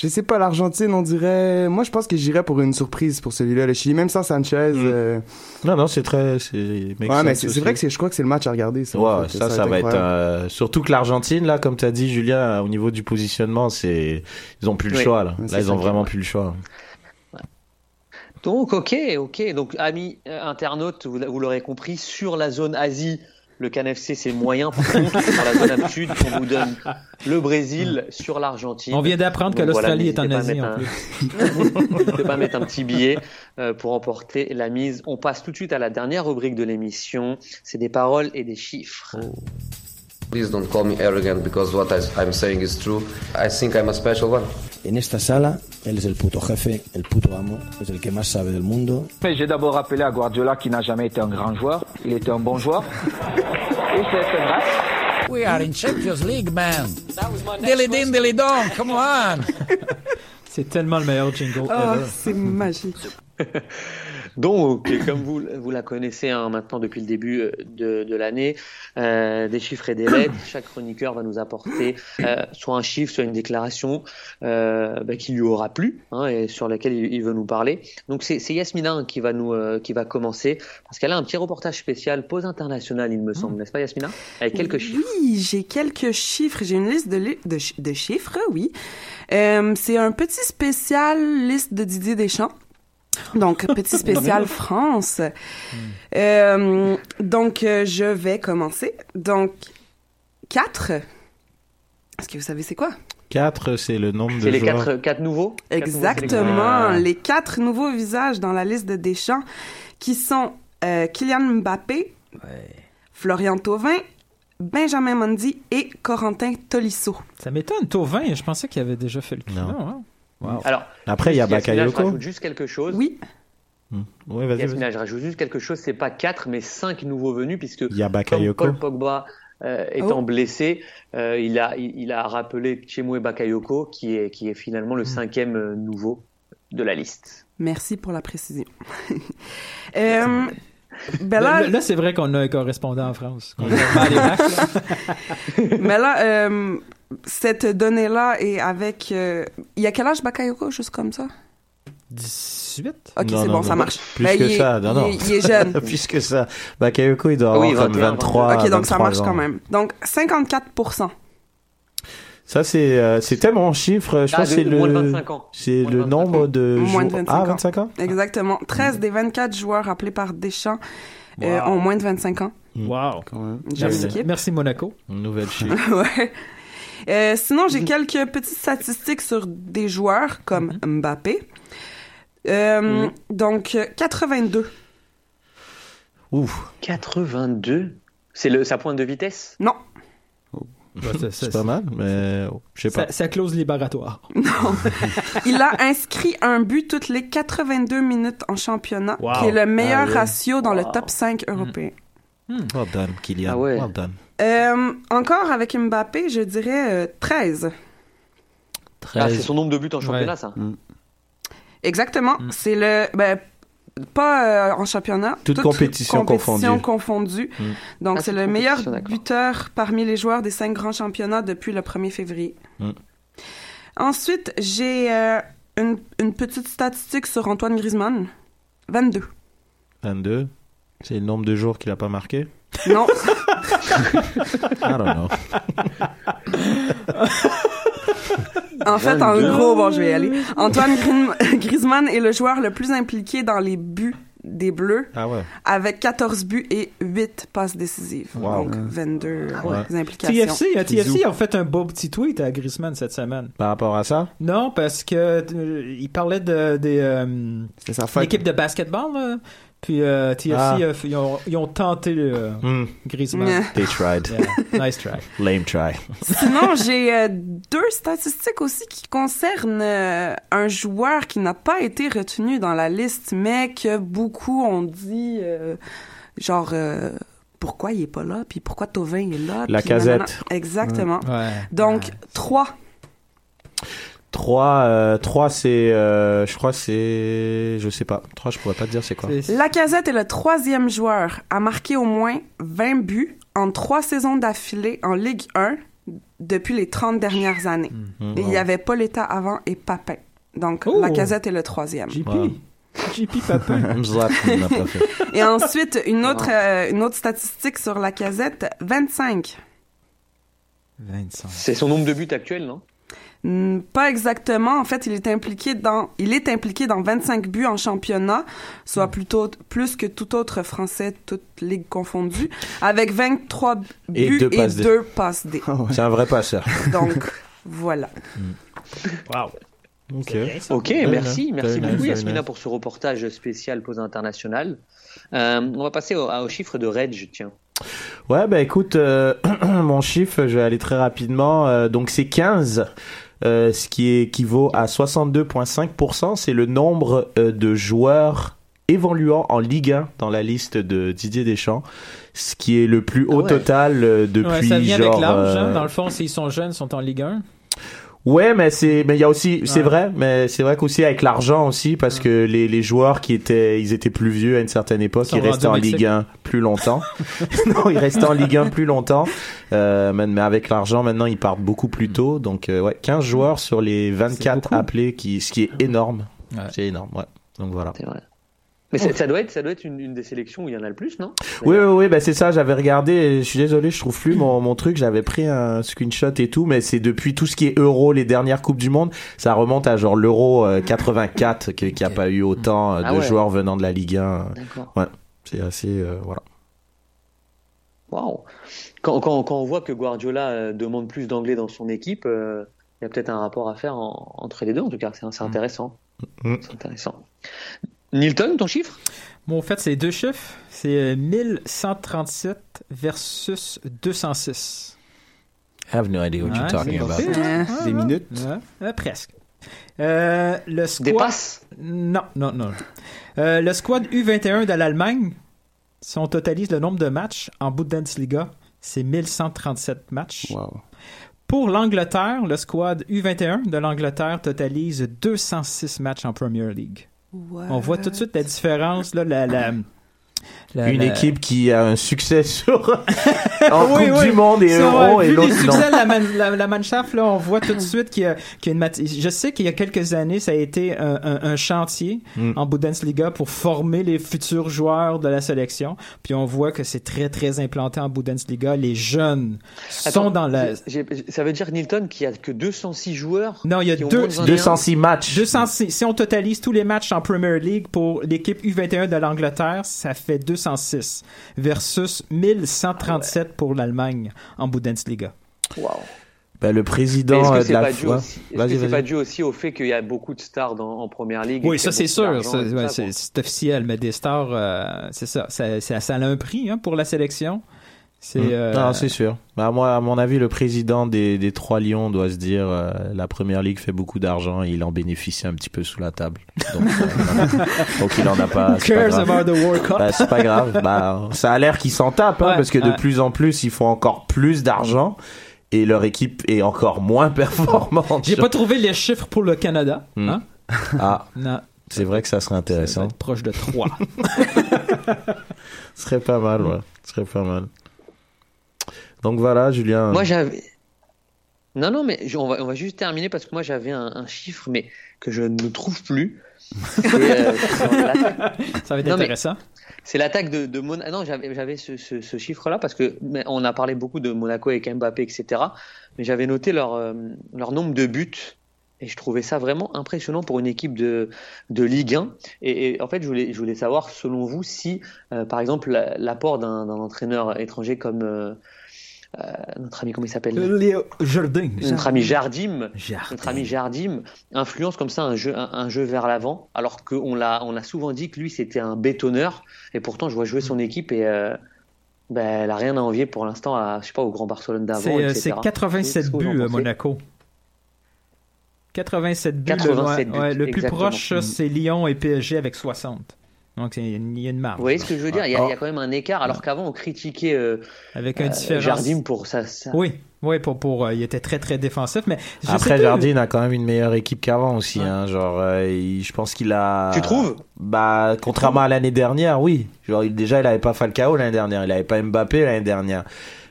je sais pas, l'Argentine, on dirait, moi je pense que j'irais pour une surprise pour celui-là, le Chili, même sans Sanchez. euh, Non, non, c'est très. Ouais, mais c'est vrai que c'est, je crois que c'est le match à regarder. Ça, en fait. ça, ça, va être euh, surtout que l'Argentine là, comme t'as dit, Julien, au niveau du positionnement, c'est ils ont plus le Oui. choix là. Là, ils ont vraiment plus le choix. Donc, ok, ok. Donc, amis euh, internautes, vous, vous l'aurez compris, sur la zone Asie, le CanFC c'est moyen. Par contre, (laughs) sur la zone Sud, on vous donne le Brésil sur l'Argentine. On vient d'apprendre que voilà, l'Australie est en Asie en mettre plus. un- (laughs) N'hésitez pas à mettre un petit billet euh, pour emporter la mise. On passe tout de suite à la dernière rubrique de l'émission. C'est des paroles et des chiffres. Please don't call me arrogant because what I'm saying is true. I think I'm a special one. En esta sala, él es el puto jefe, el puto amo, es el que más sabe del mundo. Mais j'ai d'abord rappelé à Guardiola qui n'a jamais été un grand joueur. Il était un bon joueur. Et c'est match. We are in Champions League, man. Dilly din, dilly dong, come on. C'est tellement le meilleur jingle Oh, ever. c'est magique. (laughs) Donc, comme vous, vous la connaissez hein, maintenant depuis le début euh, de, de l'année, euh, des chiffres et des lettres. (coughs) Chaque chroniqueur va nous apporter euh, soit un chiffre, soit une déclaration euh, bah, qui lui aura plu hein, et sur laquelle il, il veut nous parler. Donc, c'est Yasmina qui va nous euh, qui va commencer parce qu'elle a un petit reportage spécial pause internationale, il me semble, n'est-ce pas, Yasmina? Avec quelques chiffres. Oui, j'ai quelques chiffres. J'ai une liste de, li- de, de chiffres, oui. Euh, c'est un petit spécial liste de Didier Deschamps. Donc, petit spécial France. Euh, donc, euh, je vais commencer. Donc, 4. Est-ce que vous savez c'est quoi? 4, c'est le nombre de C'est les joueurs. quatre, quatre nouveaux? Quatre nouveaux Exactement. Les quatre nouveaux visages dans la liste de Deschamps qui sont euh, Kylian Mbappé, Florian Thauvin, Benjamin Mendy et Corentin Tolisso. Ça m'étonne, Tauvin, je pensais qu'il avait déjà fait le coup. Wow. Alors, Après, il y a Yasmina, Je Bakayoko. rajoute juste quelque chose. Oui, Ouais, vas-y, je rajoute juste quelque chose. C'est pas quatre, mais cinq nouveaux venus, puisque Il y a Bakayoko. Paul Pogba euh, étant Oh. blessé, euh, il a il, il a rappelé Chemwe Bakayoko, qui est qui est finalement Hmm. le cinquième euh, nouveau de la liste. merci pour la précision. (laughs) euh, ben Là, là, là, c'est vrai qu'on a un correspondant en France. (laughs) Mais là euh, cette donnée-là est avec... euh, il y a quel âge Bakayoko, juste comme ça? 18? Ok, c'est bon, non, ça marche. Plus Ben, que il est- ça, non, il non. est- il est jeune. (laughs) plus que ça. Bakayoko, il doit Ah avoir oui, comme 21, 23 ok, donc ça 23 marche ans. quand même. Donc, 54%. Ça, c'est, euh, c'était mon chiffre. Je Ah, pense que c'est le, moins de 25 ans. c'est le 25 nombre de Moins de joueurs- 25 Ah, ans. 25 ans? Exactement. 13 des 24 joueurs appelés par Deschamps euh, Wow. ont moins de 25 ans. Wow. Quand même. J'aime Merci, l'équipe. merci Monaco. Une nouvelle (laughs) chiffre. ouais. Euh, sinon, j'ai quelques petites statistiques sur des joueurs comme Mbappé. Euh, Donc, euh, 82. Ouf. 82. C'est le sa pointe de vitesse? Non, C'est- pas mal, mais je sais pas. Ça, ça close libératoire. (laughs) il a inscrit un but toutes les 82 minutes en championnat, Wow. qui est le meilleur Ah ratio dans le top 5 européen. Well done, Kylian. Ah ouais. Well done. Euh, encore avec Mbappé, je dirais euh, 13. Ah, c'est 13. son nombre de buts en championnat, Ouais. ça. Exactement. C'est le. Ben, pas euh, en championnat. Toute compétition confondue. confondue. Mm. Donc, Ah, c'est toute le meilleur buteur parmi les joueurs des cinq grands championnats depuis le 1er février. Mm. Ensuite, j'ai euh, une, une petite statistique sur Antoine Griezmann. 22. 22. C'est le nombre de jours qu'il a pas marqué? Non, (laughs) I don't know. (laughs) En fait, en 22. gros, bon, je vais y aller. Antoine (laughs) Griezmann est le joueur le plus impliqué dans les buts des Bleus, Ah ouais. avec 14 buts et 8 passes décisives. Wow. Donc, 22 Ouais. implications. TFC, euh, TFC a fait un beau petit tweet à Griezmann cette semaine. Par rapport à ça? Non, parce que euh, il parlait de euh, fête. l'équipe de basketball. là. Puis euh, TFC, Ah. euh, ils, ont, ils ont tenté euh, Hmm. Griezmann. Yeah. (laughs) They tried. Yeah, nice try. (laughs) Lame try. Sinon, j'ai euh, deux statistiques aussi qui concernent euh, un joueur qui n'a pas été retenu dans la liste, mais que beaucoup ont dit, euh, genre, euh, pourquoi il est pas là, puis pourquoi Tovin est là. La nanana. casette. Exactement. Ouais. Donc, trois. 3, euh, 3 c'est, euh, je crois c'est, je sais pas. 3, je pourrais pas te dire c'est quoi. La casette est le troisième joueur à marquer au moins 20 buts en trois saisons d'affilée en Ligue 1 depuis les 30 dernières années. Hmm. Et il y avait Pauletta avant et Papin. Donc, Oh. la casette est le troisième. JP. Ouais. JP Papin. (laughs) Pas. (laughs) Et ensuite, une autre, euh, une autre statistique sur la casette, 25. 25. C'est son nombre de buts actuel, non? Hmm, Pas exactement. En fait, il est impliqué dans, il est impliqué dans 25 buts en championnat, soit Hmm. plutôt plus que tout autre Français, toutes ligues confondues, avec 23 Et buts deux et passes deux passes D. C'est un vrai passeur. Donc, (laughs) voilà. Wow. Ok. Ok, merci, merci beaucoup Yasmina nice. pour ce reportage spécial pause internationale. Euh, on va passer au, au chiffre de Reg, tiens. Ouais, bah écoute, euh, (clears throat) mon chiffre, je vais aller très rapidement. euh, donc c'est 15, euh, ce qui équivaut à 62,5%. C'est le nombre euh, de joueurs évoluant en Ligue 1 dans la liste de Didier Deschamps, ce qui est le plus haut ouais. total euh, depuis Ouais, ça vient genre. avec l'âge. hein. euh, Dans le fond, s'ils sont jeunes, ils sont en Ligue 1. Ouais, mais c'est, mais il y a aussi, c'est Ouais. vrai, mais c'est vrai qu'aussi avec l'argent aussi, parce que les, les joueurs qui étaient, ils étaient plus vieux à une certaine époque, Ils restaient en Ligue 1 plus longtemps. (laughs) (laughs) non, ils restaient en Ligue 1 plus longtemps. Euh, mais, mais avec l'argent, maintenant, ils partent beaucoup plus tôt. Donc, euh, ouais, 15 joueurs sur les 24 beaucoup. appelés, qui, ce qui est énorme. Ouais. C'est énorme, ouais. Donc voilà. C'est vrai. Mais ça, ça doit être, ça doit être une, une des sélections où il y en a le plus, non? Oui, oui, oui, bah c'est ça, j'avais regardé, et je suis désolé, je trouve plus mon, mon truc, j'avais pris un screenshot et tout, mais c'est depuis tout ce qui est Euro, les dernières Coupes du Monde, ça remonte à genre l'Euro euh, 84, qui qui a pas eu autant euh, Ah de ouais. joueurs venant de la Ligue 1. D'accord. Ouais, c'est assez, euh, voilà. Waouh. Quand, quand, quand on voit que Guardiola euh, demande plus d'anglais dans son équipe, euh, il y a peut-être un rapport à faire en- entre les deux, en tout cas. C'est c'est intéressant. Mm. C'est intéressant. Nilton, ton chiffre? Bon, en fait, c'est deux chiffres. C'est euh, 1137 versus 206. I have no idea what Ouais, you're talking about. Des minutes. Ouais, euh, presque. Euh, le squad... Des passes? Non, non, non. Euh, le squad U21 de l'Allemagne, si on totalise le nombre de matchs en Bundesliga, c'est 1137 matchs. Wow. Pour l'Angleterre, le squad U21 de l'Angleterre totalise 206 matchs en Premier League. On voit tout de suite la différence, là, la, la, la- Une la- équipe qui a un succès (laughs) sur (laughs) en Oui, Coupe oui. du Monde et Euro et l'autre succès de la, man- la, la Mannschaft, là, on voit tout de suite qu'il y a, qu'il y a une mat- Je sais qu'il y a quelques années, ça a été un, un- un chantier Mm. en Bundesliga pour former les futurs joueurs de la sélection. Puis on voit que c'est très, très implanté en Bundesliga. Les jeunes sont dans la... j'ai- j'ai- Ça veut dire, Nilton, qu'il y a que 206 joueurs Non, il y a deux, moins de 21. 206 matchs. 206. Si on totalise tous les matchs en Premier League pour l'équipe U21 de l'Angleterre, ça fait 206 versus 1137 pour l'Allemagne en Bundesliga. Waouh. Ben, le président Est-ce de la pas, dû aussi, est-ce Vas-y, que c'est vas-y. pas dû aussi au fait qu'il y a beaucoup de stars dans, en première ligue Oui, ça c'est sûr, ça, ouais, ça, c'est officiel, mais des stars, euh, c'est ça, ça, ça, ça a un prix hein, pour la sélection. C'est Mm. euh, Non, c'est sûr. Bah, moi, à mon avis, le président des, des trois lions doit se dire euh, la première ligue fait beaucoup d'argent et il en bénéficie un petit peu sous la table. Donc, (laughs) euh. Donc, il en a pas. Who c'est pas grave. Bah, pas grave. Bah, ça a l'air qu'ils s'en tapent, hein, Ouais, parce que de plus en plus, ils font encore plus d'argent et leur équipe est encore moins performante. J'ai pas trouvé les chiffres pour le Canada. Mm. Hein? Ah, Non, c'est vrai que ça serait intéressant. proche de 3. (laughs) Ce serait pas mal, ouais. Ce serait pas mal. Donc voilà, Julien. Moi, j'avais. Non, non, mais on va, on va juste terminer parce que moi, j'avais un, un chiffre, mais que je ne trouve plus. (laughs) C'est euh, ça va être Non, intéressant. c'est l'attaque de, de Monaco. Non, j'avais j'avais ce, ce- ce chiffre-là parce que mais on a parlé beaucoup de Monaco avec Mbappé, etc. Mais j'avais noté leur, euh, leur nombre de buts Et je trouvais ça vraiment impressionnant pour une équipe de, de Ligue 1. Et, et en fait, je voulais, je voulais savoir, selon vous, si, euh, par exemple, la- l'apport d'un d'un entraîneur étranger comme euh, euh, notre ami, comment il s'appelle Léo Jardin. Notre ami Jardim, notre ami Jardim influence comme ça un jeu, un, un jeu vers l'avant, alors qu'on l'a, on a souvent dit que lui c'était un bétonneur, et pourtant je vois jouer son équipe et euh, ben, elle a rien à envier pour l'instant à, je sais pas, au Grand Barcelone d'avant. C'est euh, etc. c'est 87 Qu'est-ce que vous en buts, euh, pensez Monaco. 87 buts. 87 le, ouais, buts, ouais, le plus proche, c'est Lyon et PSG avec 60. Donc, il y a une marge. Vous voyez ce que je veux dire? Il y, a, il y a quand même un écart, alors qu'avant on critiquait euh, Avec un euh, différence. Jardim pour ça. ça- Oui, oui, pour, pour, euh, il était très, très défensif, mais je Après, Jardine a quand même une meilleure équipe qu'avant aussi. Hein, genre, euh, il- je pense qu'il a. Tu trouves? Bah, contrairement à l'année dernière, oui. Genre, il- déjà, il avait pas Falcao l'année dernière, il avait pas Mbappé l'année dernière.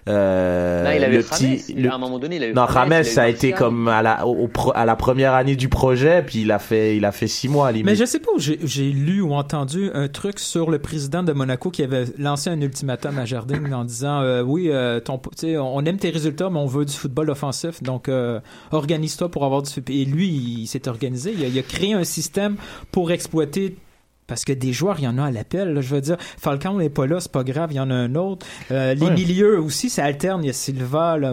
Euh, il avait le petit, le- À un moment donné, il a eu non, Rames, ça a été comme à la, au- au pro- à la première année du projet, puis il a fait, il a fait six mois à limite. Mais je sais pas où j'ai j'ai lu ou entendu un truc sur le président de Monaco qui avait lancé un ultimatum à Jardine en disant euh, oui euh, ton tu sais, on aime tes résultats mais on veut du football offensif donc euh, organise-toi pour avoir du et lui il s'est organisé. Il a, il a créé un système pour exploiter parce que des joueurs, il y en a à l'appel. là, Je veux dire, Falcon n'est pas là, c'est pas grave, il y en a un autre. Euh, les Ouais. milieux aussi, ça alterne. Il y a Silva, et,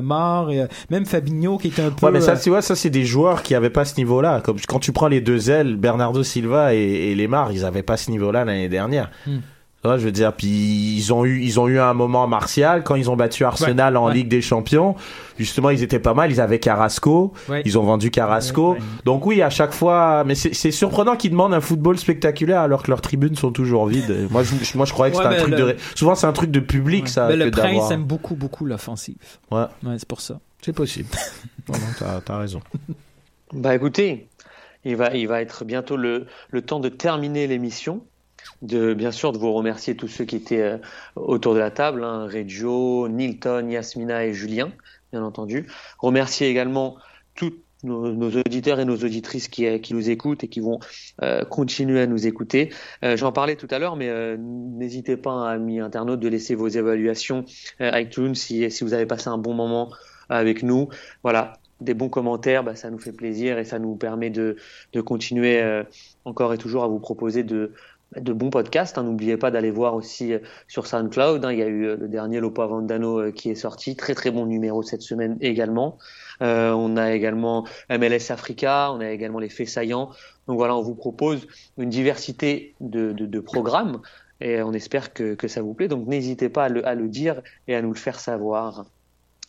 euh, même Fabinho qui est un peu. Ouais, mais ça, euh, tu vois, ça, c'est des joueurs qui avaient pas ce niveau-là. Comme quand tu prends les deux ailes, Bernardo Silva et, et Lemar, ils avaient pas ce niveau-là l'année dernière. Hmm. Je veux dire, puis ils ont eu, ils ont eu un moment martial quand ils ont battu Arsenal Ouais, en ouais. Ligue des Champions. Justement, ils étaient pas mal. Ils avaient Carrasco. Ouais. Ils ont vendu Carrasco. Donc oui, à chaque fois, mais c'est surprenant qu'ils demandent un football spectaculaire alors que leurs tribunes sont toujours vides. moi, je, moi, je croyais que Ouais, c'était un truc le- de, souvent c'est un truc de public, ça. mais le prince aime beaucoup, beaucoup l'offensive. Ouais. Ouais, c'est pour ça. C'est possible. (laughs) non, non, t'as, t'as raison. Bah écoutez, il va, il va être bientôt le, le temps de terminer l'émission. De bien sûr de vous remercier tous ceux qui étaient euh, autour de la table, hein, Reggio, Nilton, Yasmina et Julien, bien entendu. Remercier également tous nos, auditeurs et nos auditrices qui, euh, qui nous écoutent et qui vont euh, continuer à nous écouter. J'en parlais tout à l'heure, mais n'hésitez pas, amis internautes, de laisser vos évaluations iTunes si, si vous avez passé un bon moment avec nous. Voilà, des bons commentaires, bah, ça nous fait plaisir et ça nous permet de, de continuer encore et toujours à vous proposer de, de bons podcasts. hein. N'oubliez pas d'aller voir aussi euh, sur SoundCloud. hein. Il y a eu euh, le dernier Lopo Avandano euh, qui est sorti. Très très bon numéro cette semaine également. Euh, on a également MLS Africa, on a également les faits saillants. Donc voilà, on vous propose une diversité de, de, de programmes et on espère que, que ça vous plaît. Donc n'hésitez pas à le, à le dire et à nous le faire savoir.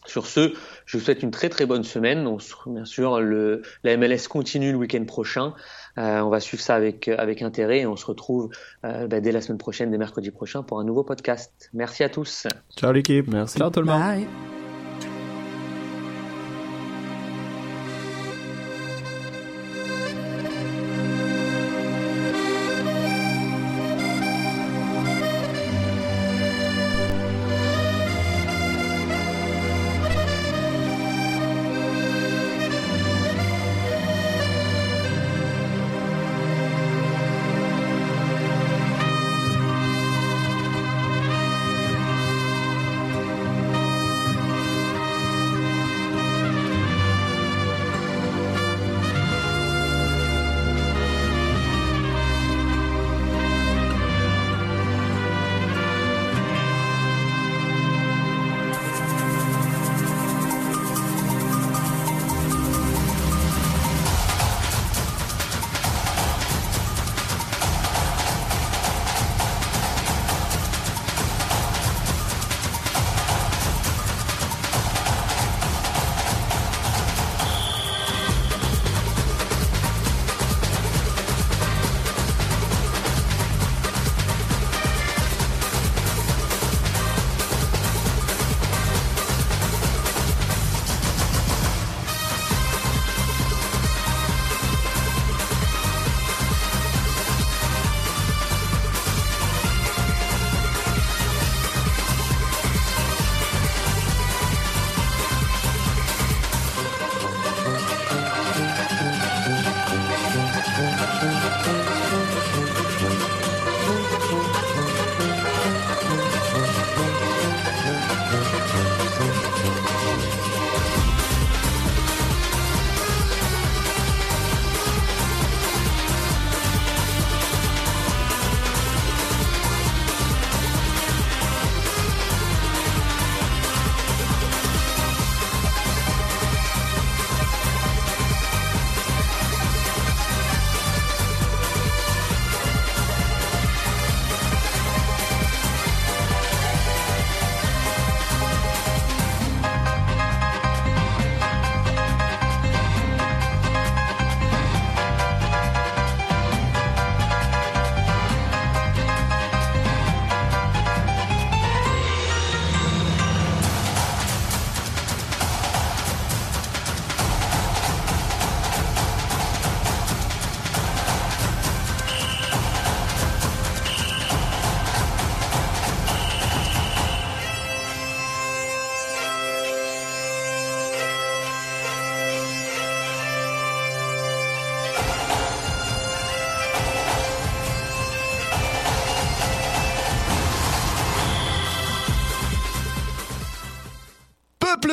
Sur ce, je vous souhaite une très très bonne semaine. On se, bien sûr, le, la MLS continue le week-end prochain. Euh, on va suivre ça avec, avec intérêt et on se retrouve euh, bah, dès la semaine prochaine, dès mercredi prochain, pour un nouveau podcast. Merci à tous. Ciao l'équipe, merci. Ciao tout le monde.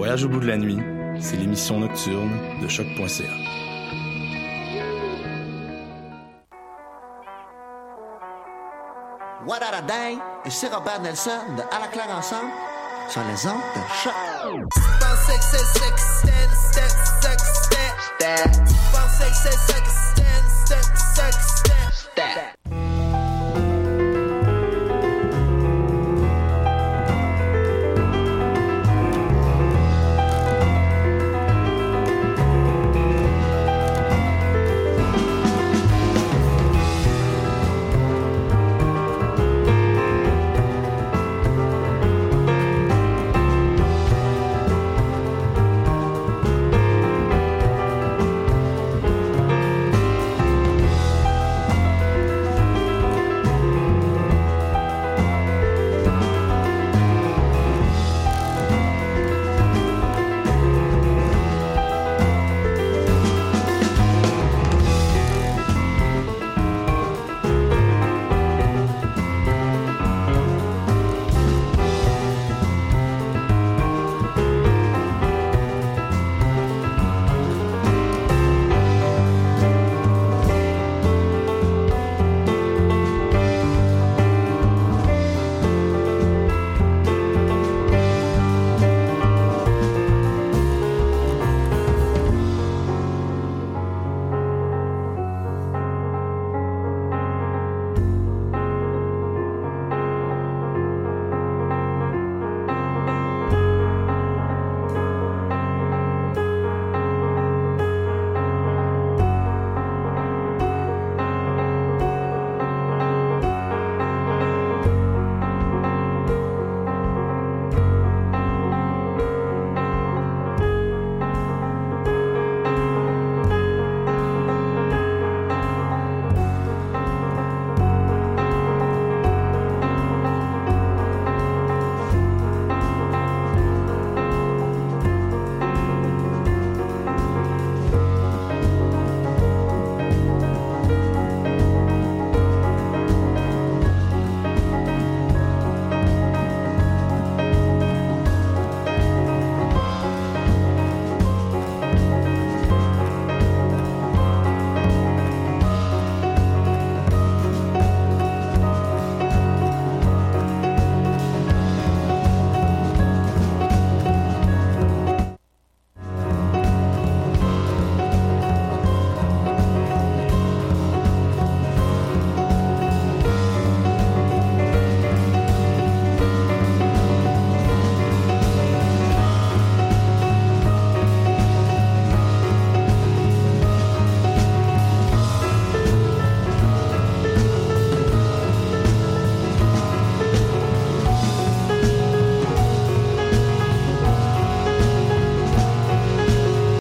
Voyage au bout de la nuit, c'est l'émission nocturne de choc.ca. What a day! Ici Robert Nelson de À la claire ensemble sur les ondes de choc.